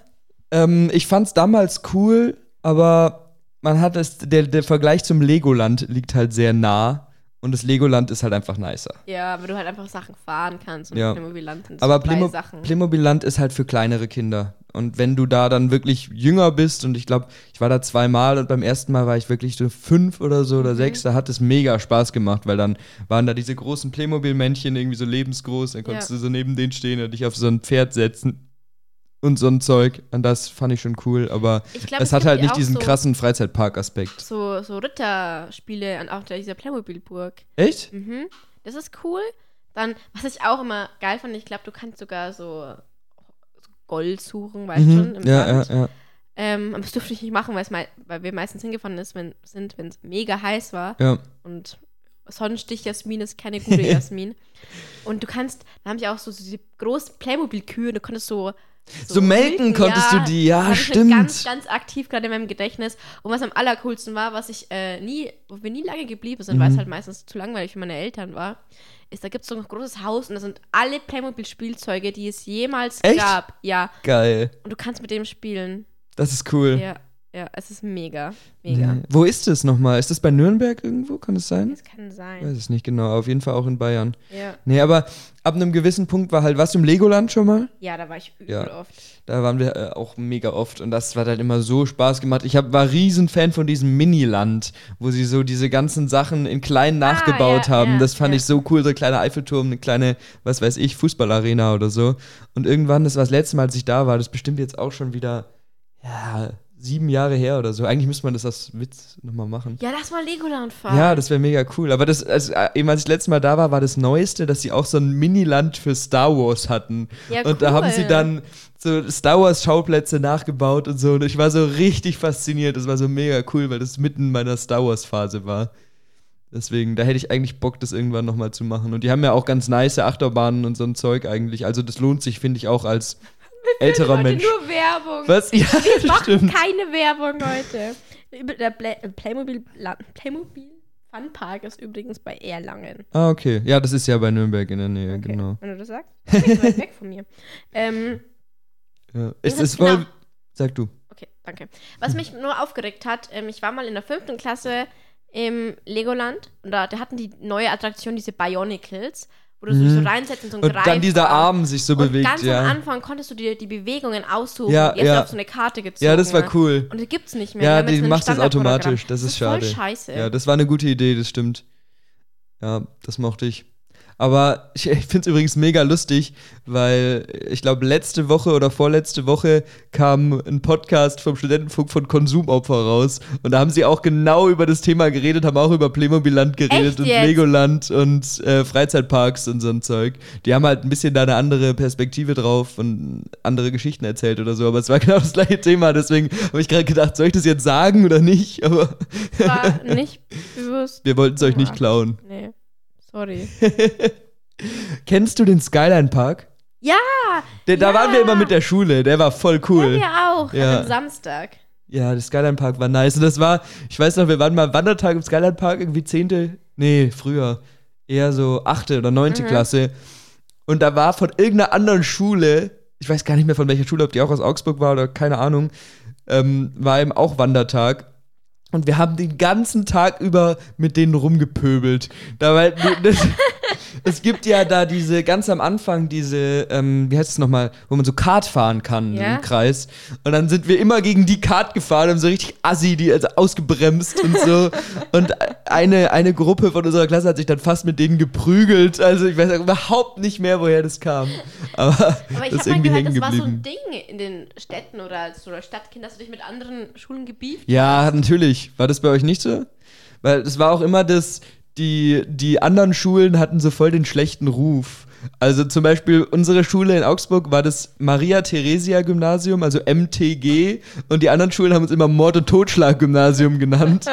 Speaker 2: Ähm, ich fand's damals cool, aber man hat es, der, der Vergleich zum Legoland liegt halt sehr nah. Und das Legoland ist halt einfach nicer.
Speaker 1: Ja, aber du halt einfach Sachen fahren kannst und
Speaker 2: Ja.
Speaker 1: Playmobil-Land sind so
Speaker 2: Aber Playmo
Speaker 1: Sachen.
Speaker 2: Playmobil Land ist halt für kleinere Kinder. Und wenn du da dann wirklich jünger bist, und ich glaube, ich war da zweimal und beim ersten Mal war ich wirklich so fünf oder so oder
Speaker 1: Mhm.
Speaker 2: sechs, da hat es mega Spaß gemacht, weil dann waren da diese großen Playmobil-Männchen irgendwie so lebensgroß, dann konntest
Speaker 1: Ja.
Speaker 2: du so neben denen stehen und dich auf so ein Pferd setzen und so ein Zeug. Und das fand ich schon cool, aber
Speaker 1: glaub,
Speaker 2: es hat
Speaker 1: gibt
Speaker 2: halt
Speaker 1: ja
Speaker 2: nicht diesen
Speaker 1: so,
Speaker 2: krassen Freizeitpark-Aspekt.
Speaker 1: So, so Ritterspiele an auch dieser Playmobil-Burg.
Speaker 2: Echt?
Speaker 1: Mhm. Das ist cool. Dann, was ich auch immer geil fand, ich glaube, du kannst sogar so, so Gold suchen, weißt du schon, im
Speaker 2: Mhm. Ja, ja,
Speaker 1: Land.
Speaker 2: ja.
Speaker 1: Ähm, aber das durfte ich nicht machen, weil, es wir meistens hingefahren ist, wenn, sind, wenn es mega heiß war.
Speaker 2: Ja.
Speaker 1: Und Sonnenstich Jasmin ist keine gute Jasmin. und du kannst, da haben sie auch so diese großen Playmobil-Kühe, du konntest so,
Speaker 2: So melken konntest du die, ja,
Speaker 1: ich
Speaker 2: stimmt.
Speaker 1: Ganz, ganz aktiv gerade in meinem Gedächtnis. Und was am allercoolsten war, was ich äh, nie, wo wir nie lange geblieben sind,
Speaker 2: Mhm.
Speaker 1: weil es halt meistens zu langweilig für meine Eltern war, ist, da gibt es so ein großes Haus und da sind alle Playmobil-Spielzeuge, die es jemals
Speaker 2: Echt?
Speaker 1: gab. Ja.
Speaker 2: Geil.
Speaker 1: Und du kannst mit dem spielen.
Speaker 2: Das ist cool.
Speaker 1: Ja, ja, es ist mega. Mega.
Speaker 2: Nee. Wo ist es nochmal? Ist das bei Nürnberg irgendwo? Kann es sein?
Speaker 1: Das kann
Speaker 2: Ich
Speaker 1: sein.
Speaker 2: weiß es nicht genau. Auf jeden Fall auch in Bayern.
Speaker 1: Ja.
Speaker 2: Nee, aber ab einem gewissen Punkt war halt was im Legoland schon mal.
Speaker 1: ja, da war ich übel
Speaker 2: Ja.
Speaker 1: oft.
Speaker 2: Da waren wir äh, auch mega oft und das hat halt immer so Spaß gemacht. Ich hab, war riesen Fan von diesem Miniland, wo sie so diese ganzen Sachen in klein nachgebaut
Speaker 1: Ah, ja,
Speaker 2: haben.
Speaker 1: ja,
Speaker 2: das fand ich so cool, so ein kleiner Eiffelturm, eine kleine, was weiß ich, Fußballarena oder so. Und irgendwann, das war das letzte Mal, als ich da war, das bestimmt jetzt auch schon wieder, ja, sieben Jahre her oder so. Eigentlich müsste man das als Witz nochmal machen.
Speaker 1: Ja, lass mal Legoland fahren.
Speaker 2: Ja, das wäre mega cool. Aber das, also, äh, eben als ich das letzte Mal da war, war das Neueste, dass sie auch so ein Miniland für Star Wars hatten.
Speaker 1: Ja,
Speaker 2: und da haben
Speaker 1: cool.
Speaker 2: sie dann so Star Wars Schauplätze nachgebaut und so. Und ich war so richtig fasziniert. Das war so mega cool, weil das mitten in meiner Star Wars Phase war. Deswegen, da hätte ich eigentlich Bock, das irgendwann nochmal zu machen. Und die haben ja auch ganz nice Achterbahnen und so ein Zeug eigentlich. Also das lohnt sich, finde ich, auch als älterer
Speaker 1: Heute
Speaker 2: Mensch.
Speaker 1: nur Werbung.
Speaker 2: Was? Ja,
Speaker 1: Wir machen
Speaker 2: stimmt.
Speaker 1: keine Werbung heute. Der Play äh, Playmobil, La Playmobil Fun Park ist übrigens bei Erlangen.
Speaker 2: Ah, okay. Ja, das ist ja bei Nürnberg in der Nähe,
Speaker 1: Okay,
Speaker 2: genau.
Speaker 1: Wenn du das sagst. Ist weit weg von mir. Ähm,
Speaker 2: Ja.
Speaker 1: Das
Speaker 2: Es
Speaker 1: ist
Speaker 2: ist voll.
Speaker 1: genau-
Speaker 2: Sag du.
Speaker 1: okay, danke. Was mich nur aufgeregt hat, ähm, ich war mal in der fünften Klasse im Legoland und da, da hatten die neue Attraktion, diese Bionicles, wo du dich so reinsetzt in so
Speaker 2: Mhm. Und dann dieser. Arm sich so
Speaker 1: und
Speaker 2: bewegt,
Speaker 1: ganz
Speaker 2: ja.
Speaker 1: am Anfang konntest du dir die Bewegungen aussuchen.
Speaker 2: Ja,
Speaker 1: hast
Speaker 2: ja.
Speaker 1: auf so eine Karte gezogen.
Speaker 2: Ja, das war cool.
Speaker 1: Und die gibt's nicht mehr.
Speaker 2: Ja,
Speaker 1: jetzt
Speaker 2: die macht das automatisch. Das ist schade.
Speaker 1: Voll scheiße.
Speaker 2: Ja, das war eine gute Idee, das stimmt. Ja, das mochte ich. Aber ich, ich finde es übrigens mega lustig, weil ich glaube, letzte Woche oder vorletzte Woche kam ein Podcast vom Studentenfunk von Konsumopfer raus. Und da haben sie auch genau über das Thema geredet, haben auch über Playmobil-Land geredet und? Legoland und äh, Freizeitparks und so ein Zeug. Die haben halt ein bisschen da eine andere Perspektive drauf und andere Geschichten erzählt oder so. Aber es war genau das gleiche Thema. Deswegen habe ich gerade gedacht, soll ich das jetzt sagen oder nicht? Aber
Speaker 1: War nicht bewusst.
Speaker 2: wir wollten es euch nicht klauen.
Speaker 1: Nee. Sorry.
Speaker 2: Kennst du den Skyline Park?
Speaker 1: Ja!
Speaker 2: Der, Da
Speaker 1: Ja.
Speaker 2: waren wir immer mit der Schule, der war voll cool.
Speaker 1: Ja, wir auch.
Speaker 2: Ja.
Speaker 1: Einem Samstag.
Speaker 2: Ja, der Skyline Park war nice. Und das war, ich weiß noch, wir waren mal Wandertag im Skyline Park, irgendwie zehnte, nee, früher, eher so achte oder neunte
Speaker 1: Mhm.
Speaker 2: Klasse. Und da war von irgendeiner anderen Schule, ich weiß gar nicht mehr von welcher Schule, ob die auch aus Augsburg war oder keine Ahnung, ähm, war eben auch Wandertag. Und wir haben den ganzen Tag über mit denen rumgepöbelt. Da war, das, es gibt ja da diese, ganz am Anfang diese, ähm, wie heißt es nochmal, wo man so Kart fahren kann
Speaker 1: Ja.
Speaker 2: im Kreis. Und dann sind wir immer gegen die Kart gefahren, haben so richtig assi, die also ausgebremst und so. Und eine, eine Gruppe von unserer Klasse hat sich dann fast mit denen geprügelt. Also ich weiß auch überhaupt nicht mehr, woher das kam. Aber,
Speaker 1: Aber ich
Speaker 2: das ist
Speaker 1: mal
Speaker 2: irgendwie
Speaker 1: gehört,
Speaker 2: hängen
Speaker 1: das war so
Speaker 2: geblieben.
Speaker 1: ein Ding in den Städten oder als so Stadtkind, dass du dich mit anderen Schulen gebieft
Speaker 2: Ja, natürlich. War das bei euch nicht so? Weil es war auch immer das, die, die anderen Schulen hatten so voll den schlechten Ruf. Also zum Beispiel unsere Schule in Augsburg war das Maria Theresia Gymnasium, also MTG, und die anderen Schulen haben uns immer Mord- und Totschlag-Gymnasium genannt.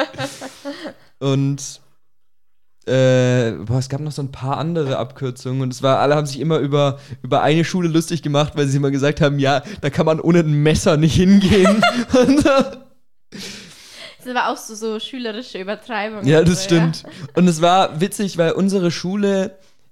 Speaker 2: und äh, boah, es gab noch so ein paar andere Abkürzungen und es war, alle haben sich immer über, über eine Schule lustig gemacht, weil sie immer gesagt haben, ja, da kann man ohne ein Messer nicht hingehen.
Speaker 1: Das war auch so, so schülerische Übertreibung.
Speaker 2: Ja, das stimmt. Und es war witzig, weil unsere Schule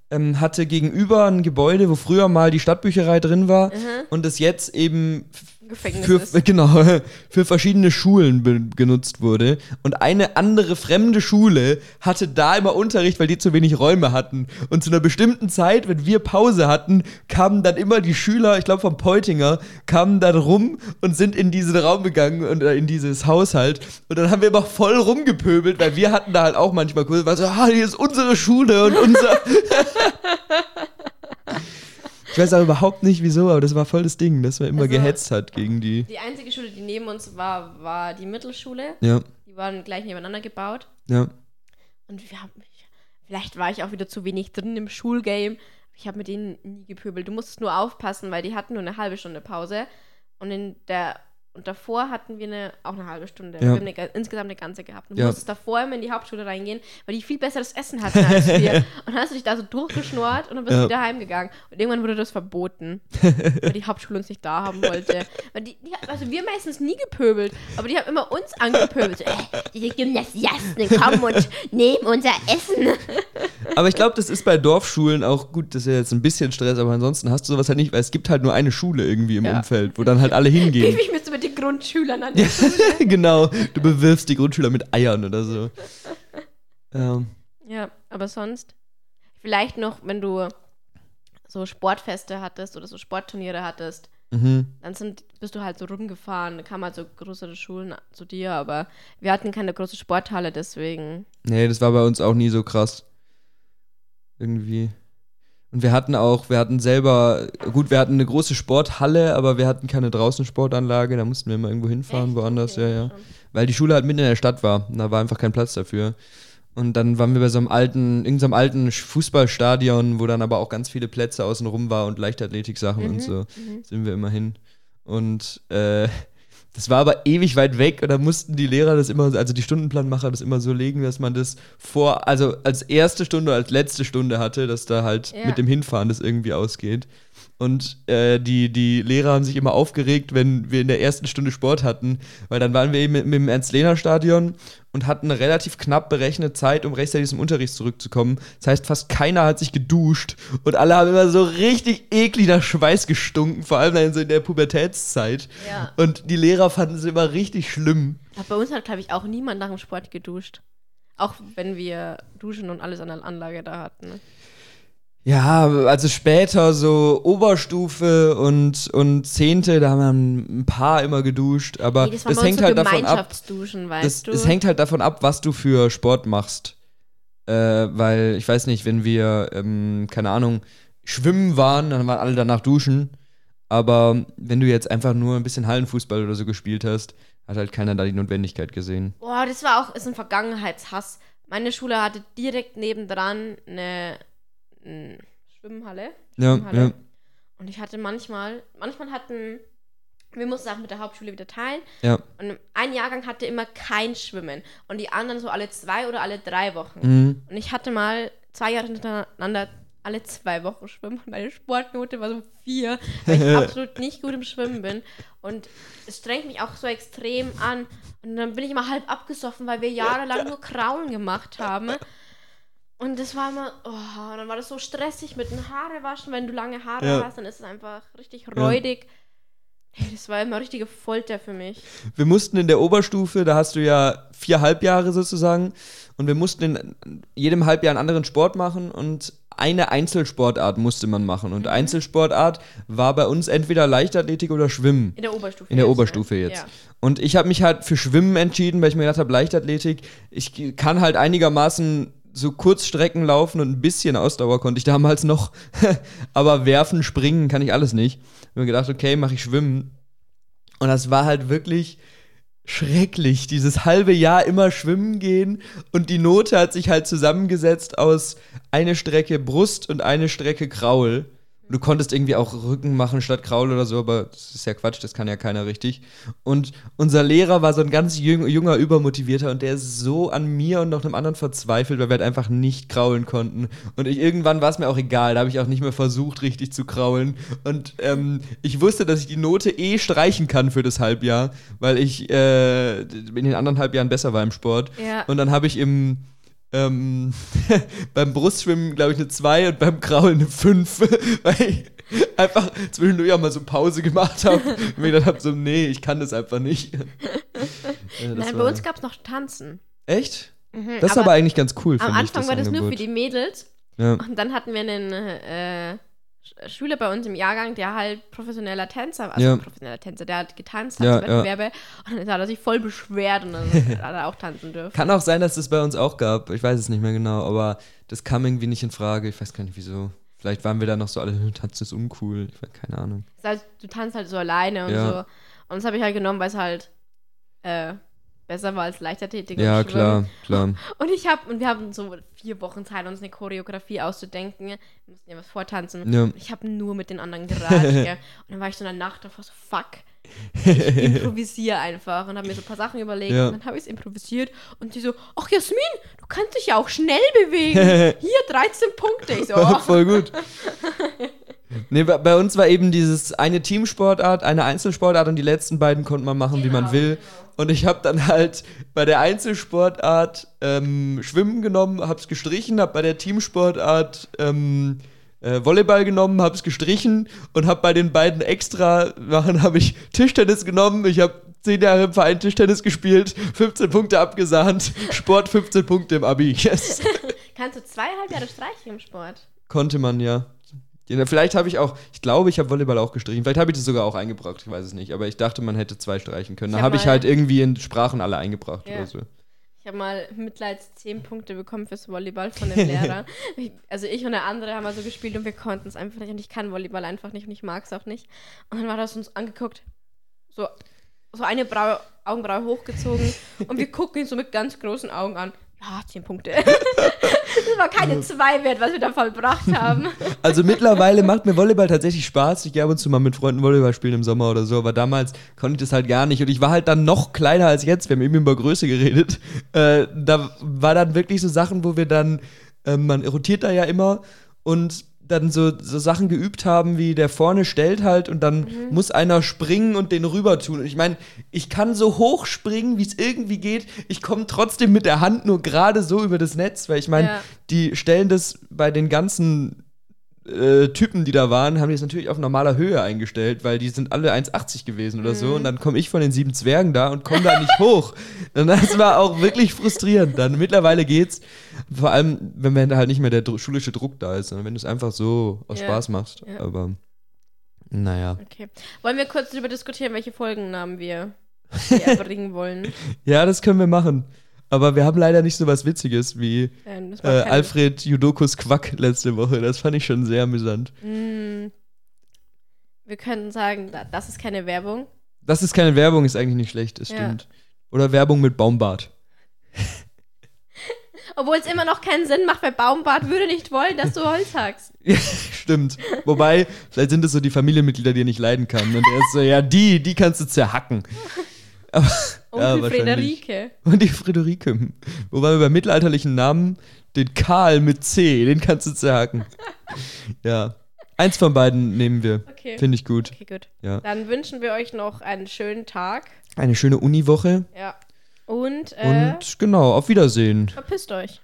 Speaker 2: ähm, hatte gegenüber ein Gebäude, wo früher mal die Stadtbücherei drin war und es jetzt eben
Speaker 1: Gefängnis
Speaker 2: für,
Speaker 1: ist.
Speaker 2: genau, für verschiedene Schulen genutzt wurde. Und eine andere fremde Schule hatte da immer Unterricht, weil die zu wenig Räume hatten. Und zu einer bestimmten Zeit, wenn wir Pause hatten, kamen dann immer die Schüler, ich glaube vom Peutinger, kamen dann rum und sind in diesen Raum gegangen und äh, in dieses Haushalt. Und dann haben wir immer voll rumgepöbelt, weil wir hatten da halt auch manchmal kurz, war so, ah, hier ist unsere Schule und unser. ich weiß auch überhaupt nicht wieso, aber das war voll das Ding, dass man immer
Speaker 1: Also-
Speaker 2: gehetzt hat gegen die.
Speaker 1: Die einzige Schule, die neben uns war, war die Mittelschule.
Speaker 2: Ja,
Speaker 1: Die waren gleich nebeneinander gebaut.
Speaker 2: ja.
Speaker 1: Und wir haben, vielleicht war ich auch wieder zu wenig drin im Schulgame. Ich habe mit denen nie gepöbelt. Du musstest nur aufpassen, weil die hatten nur eine halbe Stunde Pause. Und in der Und davor hatten wir eine, auch eine halbe Stunde.
Speaker 2: Ja.
Speaker 1: Wir haben eine, insgesamt eine ganze gehabt. Du
Speaker 2: Ja.
Speaker 1: musstest davor immer in die Hauptschule reingehen, weil die viel besseres Essen hatten als wir. und dann hast du dich da so durchgeschnurrt und dann bist
Speaker 2: Ja.
Speaker 1: du wieder heimgegangen. Und irgendwann wurde das verboten, weil die Hauptschule uns nicht da haben wollte. Weil die, die, also wir meistens nie gepöbelt, aber die haben immer uns angepöbelt. So, äh, diese Gymnasiasten kommen und nehmen unser Essen.
Speaker 2: Aber ich glaube, das ist bei Dorfschulen auch gut, das ist ja jetzt ein bisschen Stress, aber ansonsten hast du sowas halt nicht, weil es gibt halt nur eine Schule irgendwie im. Umfeld, wo dann halt alle hingehen.
Speaker 1: Wie den Grundschülern an der
Speaker 2: genau, du bewirfst die Grundschüler mit Eiern oder so. Ähm,
Speaker 1: Ja, aber sonst vielleicht noch, wenn du so Sportfeste hattest oder so Sportturniere hattest,
Speaker 2: mhm.
Speaker 1: dann sind, bist du halt so rumgefahren. Da kamen halt so größere Schulen zu dir, aber wir hatten keine große Sporthalle, deswegen.
Speaker 2: Nee, das war bei uns auch nie so krass. Irgendwie. Und wir hatten auch, wir hatten selber, gut, wir hatten eine große Sporthalle, aber wir hatten keine draußen Sportanlage, da mussten wir immer irgendwo hinfahren,
Speaker 1: Echt?
Speaker 2: woanders,
Speaker 1: Okay,
Speaker 2: ja, ja. Weil die Schule halt mitten in der Stadt war. Und da war einfach kein Platz dafür. Und dann waren wir bei so einem alten, irgendeinem alten Fußballstadion, wo dann aber auch ganz viele Plätze außenrum war und Leichtathletik-Sachen und
Speaker 1: Mhm,
Speaker 2: so.
Speaker 1: mhm.
Speaker 2: Sind wir immer hin. Und äh, das war aber ewig weit weg und da mussten die Lehrer das immer, also die Stundenplanmacher das immer so legen, dass man das vor, also als erste Stunde als letzte Stunde hatte, dass da halt
Speaker 1: Ja.
Speaker 2: mit dem Hinfahren das irgendwie ausgeht. Und äh, die, die Lehrer haben sich immer aufgeregt, wenn wir in der ersten Stunde Sport hatten, weil dann waren wir eben dem Ernst-Lehner-Stadion und hatten eine relativ knapp berechnete Zeit, um rechtzeitig zum Unterricht zurückzukommen. Das heißt, fast keiner hat sich geduscht und alle haben immer so richtig eklig nach Schweiß gestunken, vor allem dann so in der Pubertätszeit.
Speaker 1: Ja.
Speaker 2: Und die Lehrer fanden es immer richtig schlimm.
Speaker 1: Aber bei uns hat, glaube ich, auch niemand nach dem Sport geduscht. Auch wenn wir Duschen und alles an der Anlage da hatten.
Speaker 2: Ja, also später so Oberstufe und, und Zehnte, da haben ein paar immer geduscht, aber
Speaker 1: Nee, das
Speaker 2: das hängt
Speaker 1: so
Speaker 2: halt davon ab. Das,
Speaker 1: du?
Speaker 2: es hängt halt davon ab, was du für Sport machst. Äh, weil, ich weiß nicht, wenn wir, ähm, keine Ahnung, schwimmen waren, dann waren alle danach duschen. Aber wenn du jetzt einfach nur ein bisschen Hallenfußball oder so gespielt hast, hat halt keiner da die Notwendigkeit gesehen.
Speaker 1: Boah, das war auch ist ein Vergangenheitshass. Meine Schule hatte direkt nebendran eine Schwimmhalle.
Speaker 2: Ja,
Speaker 1: Schwimmhalle.
Speaker 2: ja.
Speaker 1: Und ich hatte manchmal, manchmal hatten, wir mussten auch mit der Hauptschule wieder teilen.
Speaker 2: Ja.
Speaker 1: Und ein Jahrgang hatte immer kein Schwimmen. Und die anderen so alle zwei oder alle drei Wochen.
Speaker 2: Mhm.
Speaker 1: Und ich hatte mal zwei Jahre hintereinander alle zwei Wochen schwimmen. Meine Sportnote war so vier, weil ich absolut nicht gut im Schwimmen bin. Und es strengt mich auch so extrem an. Und dann bin ich immer halb abgesoffen, weil wir jahrelang nur Kraulen gemacht haben. Und das war immer, oh, dann war das so stressig mit den Haare waschen. Wenn du lange Haare
Speaker 2: Ja.
Speaker 1: hast, dann ist es einfach richtig räudig. Hey, das war immer richtige Folter für mich.
Speaker 2: Wir mussten in der Oberstufe, da hast du ja vier Halbjahre sozusagen, und wir mussten in jedem Halbjahr einen anderen Sport machen und eine Einzelsportart musste man machen.
Speaker 1: Mhm.
Speaker 2: Und Einzelsportart war bei uns entweder Leichtathletik oder Schwimmen.
Speaker 1: In der Oberstufe.
Speaker 2: In der
Speaker 1: jetzt,
Speaker 2: Oberstufe
Speaker 1: ne?
Speaker 2: jetzt.
Speaker 1: Ja.
Speaker 2: Und ich habe mich halt für Schwimmen entschieden, weil ich mir gedacht habe, Leichtathletik, ich kann halt einigermaßen so Kurzstrecken laufen und ein bisschen Ausdauer konnte ich damals noch. Aber werfen, springen kann ich alles nicht. Ich mir gedacht, okay, mache ich Schwimmen. Und das war halt wirklich schrecklich. Dieses halbe Jahr immer schwimmen gehen und die Note hat sich halt zusammengesetzt aus eine Strecke Brust und eine Strecke Kraul. Du konntest irgendwie auch Rücken machen statt Kraul oder so, aber das ist ja Quatsch, das kann ja keiner richtig. Und unser Lehrer war so ein ganz jüng, junger, übermotivierter und der ist so an mir und noch einem anderen verzweifelt, weil wir halt einfach nicht kraulen konnten. Und ich, irgendwann war es mir auch egal, da habe ich auch nicht mehr versucht, richtig zu kraulen. Und ähm, ich wusste, dass ich die Note eh streichen kann für das Halbjahr, weil ich äh, in den anderen Halbjahren besser war im Sport.
Speaker 1: Ja.
Speaker 2: Und dann habe ich im ähm, beim Brustschwimmen, glaube ich, eine 2 und beim Kraulen eine 5, weil ich einfach zwischendurch auch mal so Pause gemacht habe und mir gedacht habe, so, nee, ich kann das einfach nicht. Das
Speaker 1: Nein, bei uns gab es noch Tanzen.
Speaker 2: Echt?
Speaker 1: Mhm,
Speaker 2: Das ist aber eigentlich ganz cool,
Speaker 1: Am
Speaker 2: finde ich,
Speaker 1: Anfang
Speaker 2: das
Speaker 1: war das nur
Speaker 2: Angebot.
Speaker 1: für die Mädels.
Speaker 2: Ja.
Speaker 1: Und dann hatten wir einen äh, Schüler bei uns im Jahrgang, der halt professioneller Tänzer war. Also
Speaker 2: Ja.
Speaker 1: professioneller Tänzer, der hat getanzt,
Speaker 2: Ja,
Speaker 1: hat so Wettbewerbe. Und dann hat er sich voll beschwert und dann hat er auch tanzen dürfen.
Speaker 2: Kann auch sein, dass es bei uns auch gab. Ich weiß es nicht mehr genau, aber das kam irgendwie nicht in Frage. Ich weiß gar nicht wieso. Vielleicht waren wir da noch so alle, Tanzen ist uncool. Ich weiß, keine Ahnung.
Speaker 1: Das heißt, du tanzt halt so alleine und
Speaker 2: Ja.
Speaker 1: so. Und das habe ich halt genommen, weil es halt äh, besser war als Leichtathletik und
Speaker 2: Ja,
Speaker 1: Schwimmen.
Speaker 2: klar, klar.
Speaker 1: Und ich habe, und wir haben so vier Wochen Zeit, uns eine Choreografie auszudenken. Wir mussten ja was vortanzen.
Speaker 2: Ja.
Speaker 1: Und ich habe nur mit den anderen gell. Und dann war ich so in der Nacht davor so, fuck, ich improvisiere einfach und habe mir so ein paar Sachen überlegt
Speaker 2: Ja.
Speaker 1: und dann habe ich es improvisiert und die so, ach Jasmin, du kannst dich ja auch schnell bewegen. Hier 13 Punkte. Ich so, oh.
Speaker 2: Voll gut. Nee, bei, uns war eben dieses eine Teamsportart, eine Einzelsportart und die letzten beiden konnte man machen, wie man
Speaker 1: Genau,
Speaker 2: will. Und ich habe dann halt bei der Einzelsportart ähm, Schwimmen genommen, hab's gestrichen, hab bei der Teamsportart ähm, äh, Volleyball genommen, hab's gestrichen und hab bei den beiden extra Machen habe ich Tischtennis genommen. Ich habe zehn Jahre im Verein Tischtennis gespielt, 15 Punkte abgesahnt, Sport 15 Punkte im Abi. Yes.
Speaker 1: Kannst du zweieinhalb Jahre streichen im Sport?
Speaker 2: Konnte man ja. Vielleicht habe ich auch, ich glaube, ich habe Volleyball auch gestrichen. Vielleicht habe ich das sogar auch eingebracht, ich weiß es nicht. Aber ich dachte, man hätte zwei streichen können. Da
Speaker 1: hab
Speaker 2: habe ich halt irgendwie in Sprachen alle eingebracht
Speaker 1: Ja.
Speaker 2: oder so.
Speaker 1: Ich habe mal Mitleids 10 Punkte bekommen fürs Volleyball von dem Lehrer. Ich, also ich und der andere haben mal so gespielt und wir konnten es einfach nicht. Und ich kann Volleyball einfach nicht und ich mag es auch nicht. Und dann war das uns angeguckt, so, so eine Braue, Augenbraue hochgezogen und wir gucken ihn so mit ganz großen Augen an. Ja, 10 Punkte. das war keine 2 wert, was wir da vollbracht haben.
Speaker 2: Also mittlerweile macht mir Volleyball tatsächlich Spaß. Ich gehe ab und zu mal mit Freunden Volleyball spielen im Sommer oder so. Aber damals konnte ich das halt gar nicht. Und ich war halt dann noch kleiner als jetzt. Wir haben eben über Größe geredet. Äh, da war dann wirklich so Sachen, wo wir dann, äh, man rotiert da ja immer und dann so, so Sachen geübt haben, wie der vorne stellt halt und dann muss einer springen und den rüber tun. Und ich meine, ich kann so hoch springen, wie es irgendwie geht. Ich komme trotzdem mit der Hand nur gerade so über das Netz, weil ich meine,
Speaker 1: Ja.
Speaker 2: die stellen das bei den ganzen äh, Typen, die da waren, haben die es natürlich auf normaler Höhe eingestellt, weil die sind alle 1,80 gewesen oder so. Und dann komme ich von den sieben Zwergen da und komme da nicht hoch. Und das war auch wirklich frustrierend. Dann mittlerweile geht's. Vor allem, wenn man halt nicht mehr der dr schulische Druck da ist, sondern wenn du es einfach so aus
Speaker 1: Ja.
Speaker 2: Spaß machst.
Speaker 1: Ja.
Speaker 2: Aber naja.
Speaker 1: Okay. Wollen wir kurz darüber diskutieren, welche Folgennamen wir erbringen wollen?
Speaker 2: Ja, das können wir machen. Aber wir haben leider nicht so was Witziges wie
Speaker 1: Ähm, das
Speaker 2: äh, Alfred Judokus Quack letzte Woche. Das fand ich schon sehr amüsant.
Speaker 1: Mm, Wir könnten sagen, da- das ist keine Werbung.
Speaker 2: Das ist keine Werbung, ist eigentlich nicht schlecht, das
Speaker 1: Ja.
Speaker 2: stimmt. Oder Werbung mit Baumbart.
Speaker 1: Obwohl es immer noch keinen Sinn macht, weil Baumbart würde nicht wollen, dass du Holz hackst.
Speaker 2: Ja, stimmt. Wobei, vielleicht sind es so die Familienmitglieder, die er nicht leiden kann. Und er ist so, ja, die, die kannst du zerhacken. Aber, ja,
Speaker 1: Onkel
Speaker 2: wahrscheinlich.
Speaker 1: Frederike.
Speaker 2: Und die Friederike. Wobei wir bei mittelalterlichen Namen den Karl mit C, den kannst du zerhacken. ja. Eins von beiden nehmen wir.
Speaker 1: Okay.
Speaker 2: Finde ich gut.
Speaker 1: Okay, gut.
Speaker 2: Ja.
Speaker 1: Dann wünschen wir euch noch einen schönen Tag.
Speaker 2: Eine schöne Uniwoche.
Speaker 1: Ja. Und, äh,
Speaker 2: Und genau, auf Wiedersehen.
Speaker 1: verpisst euch.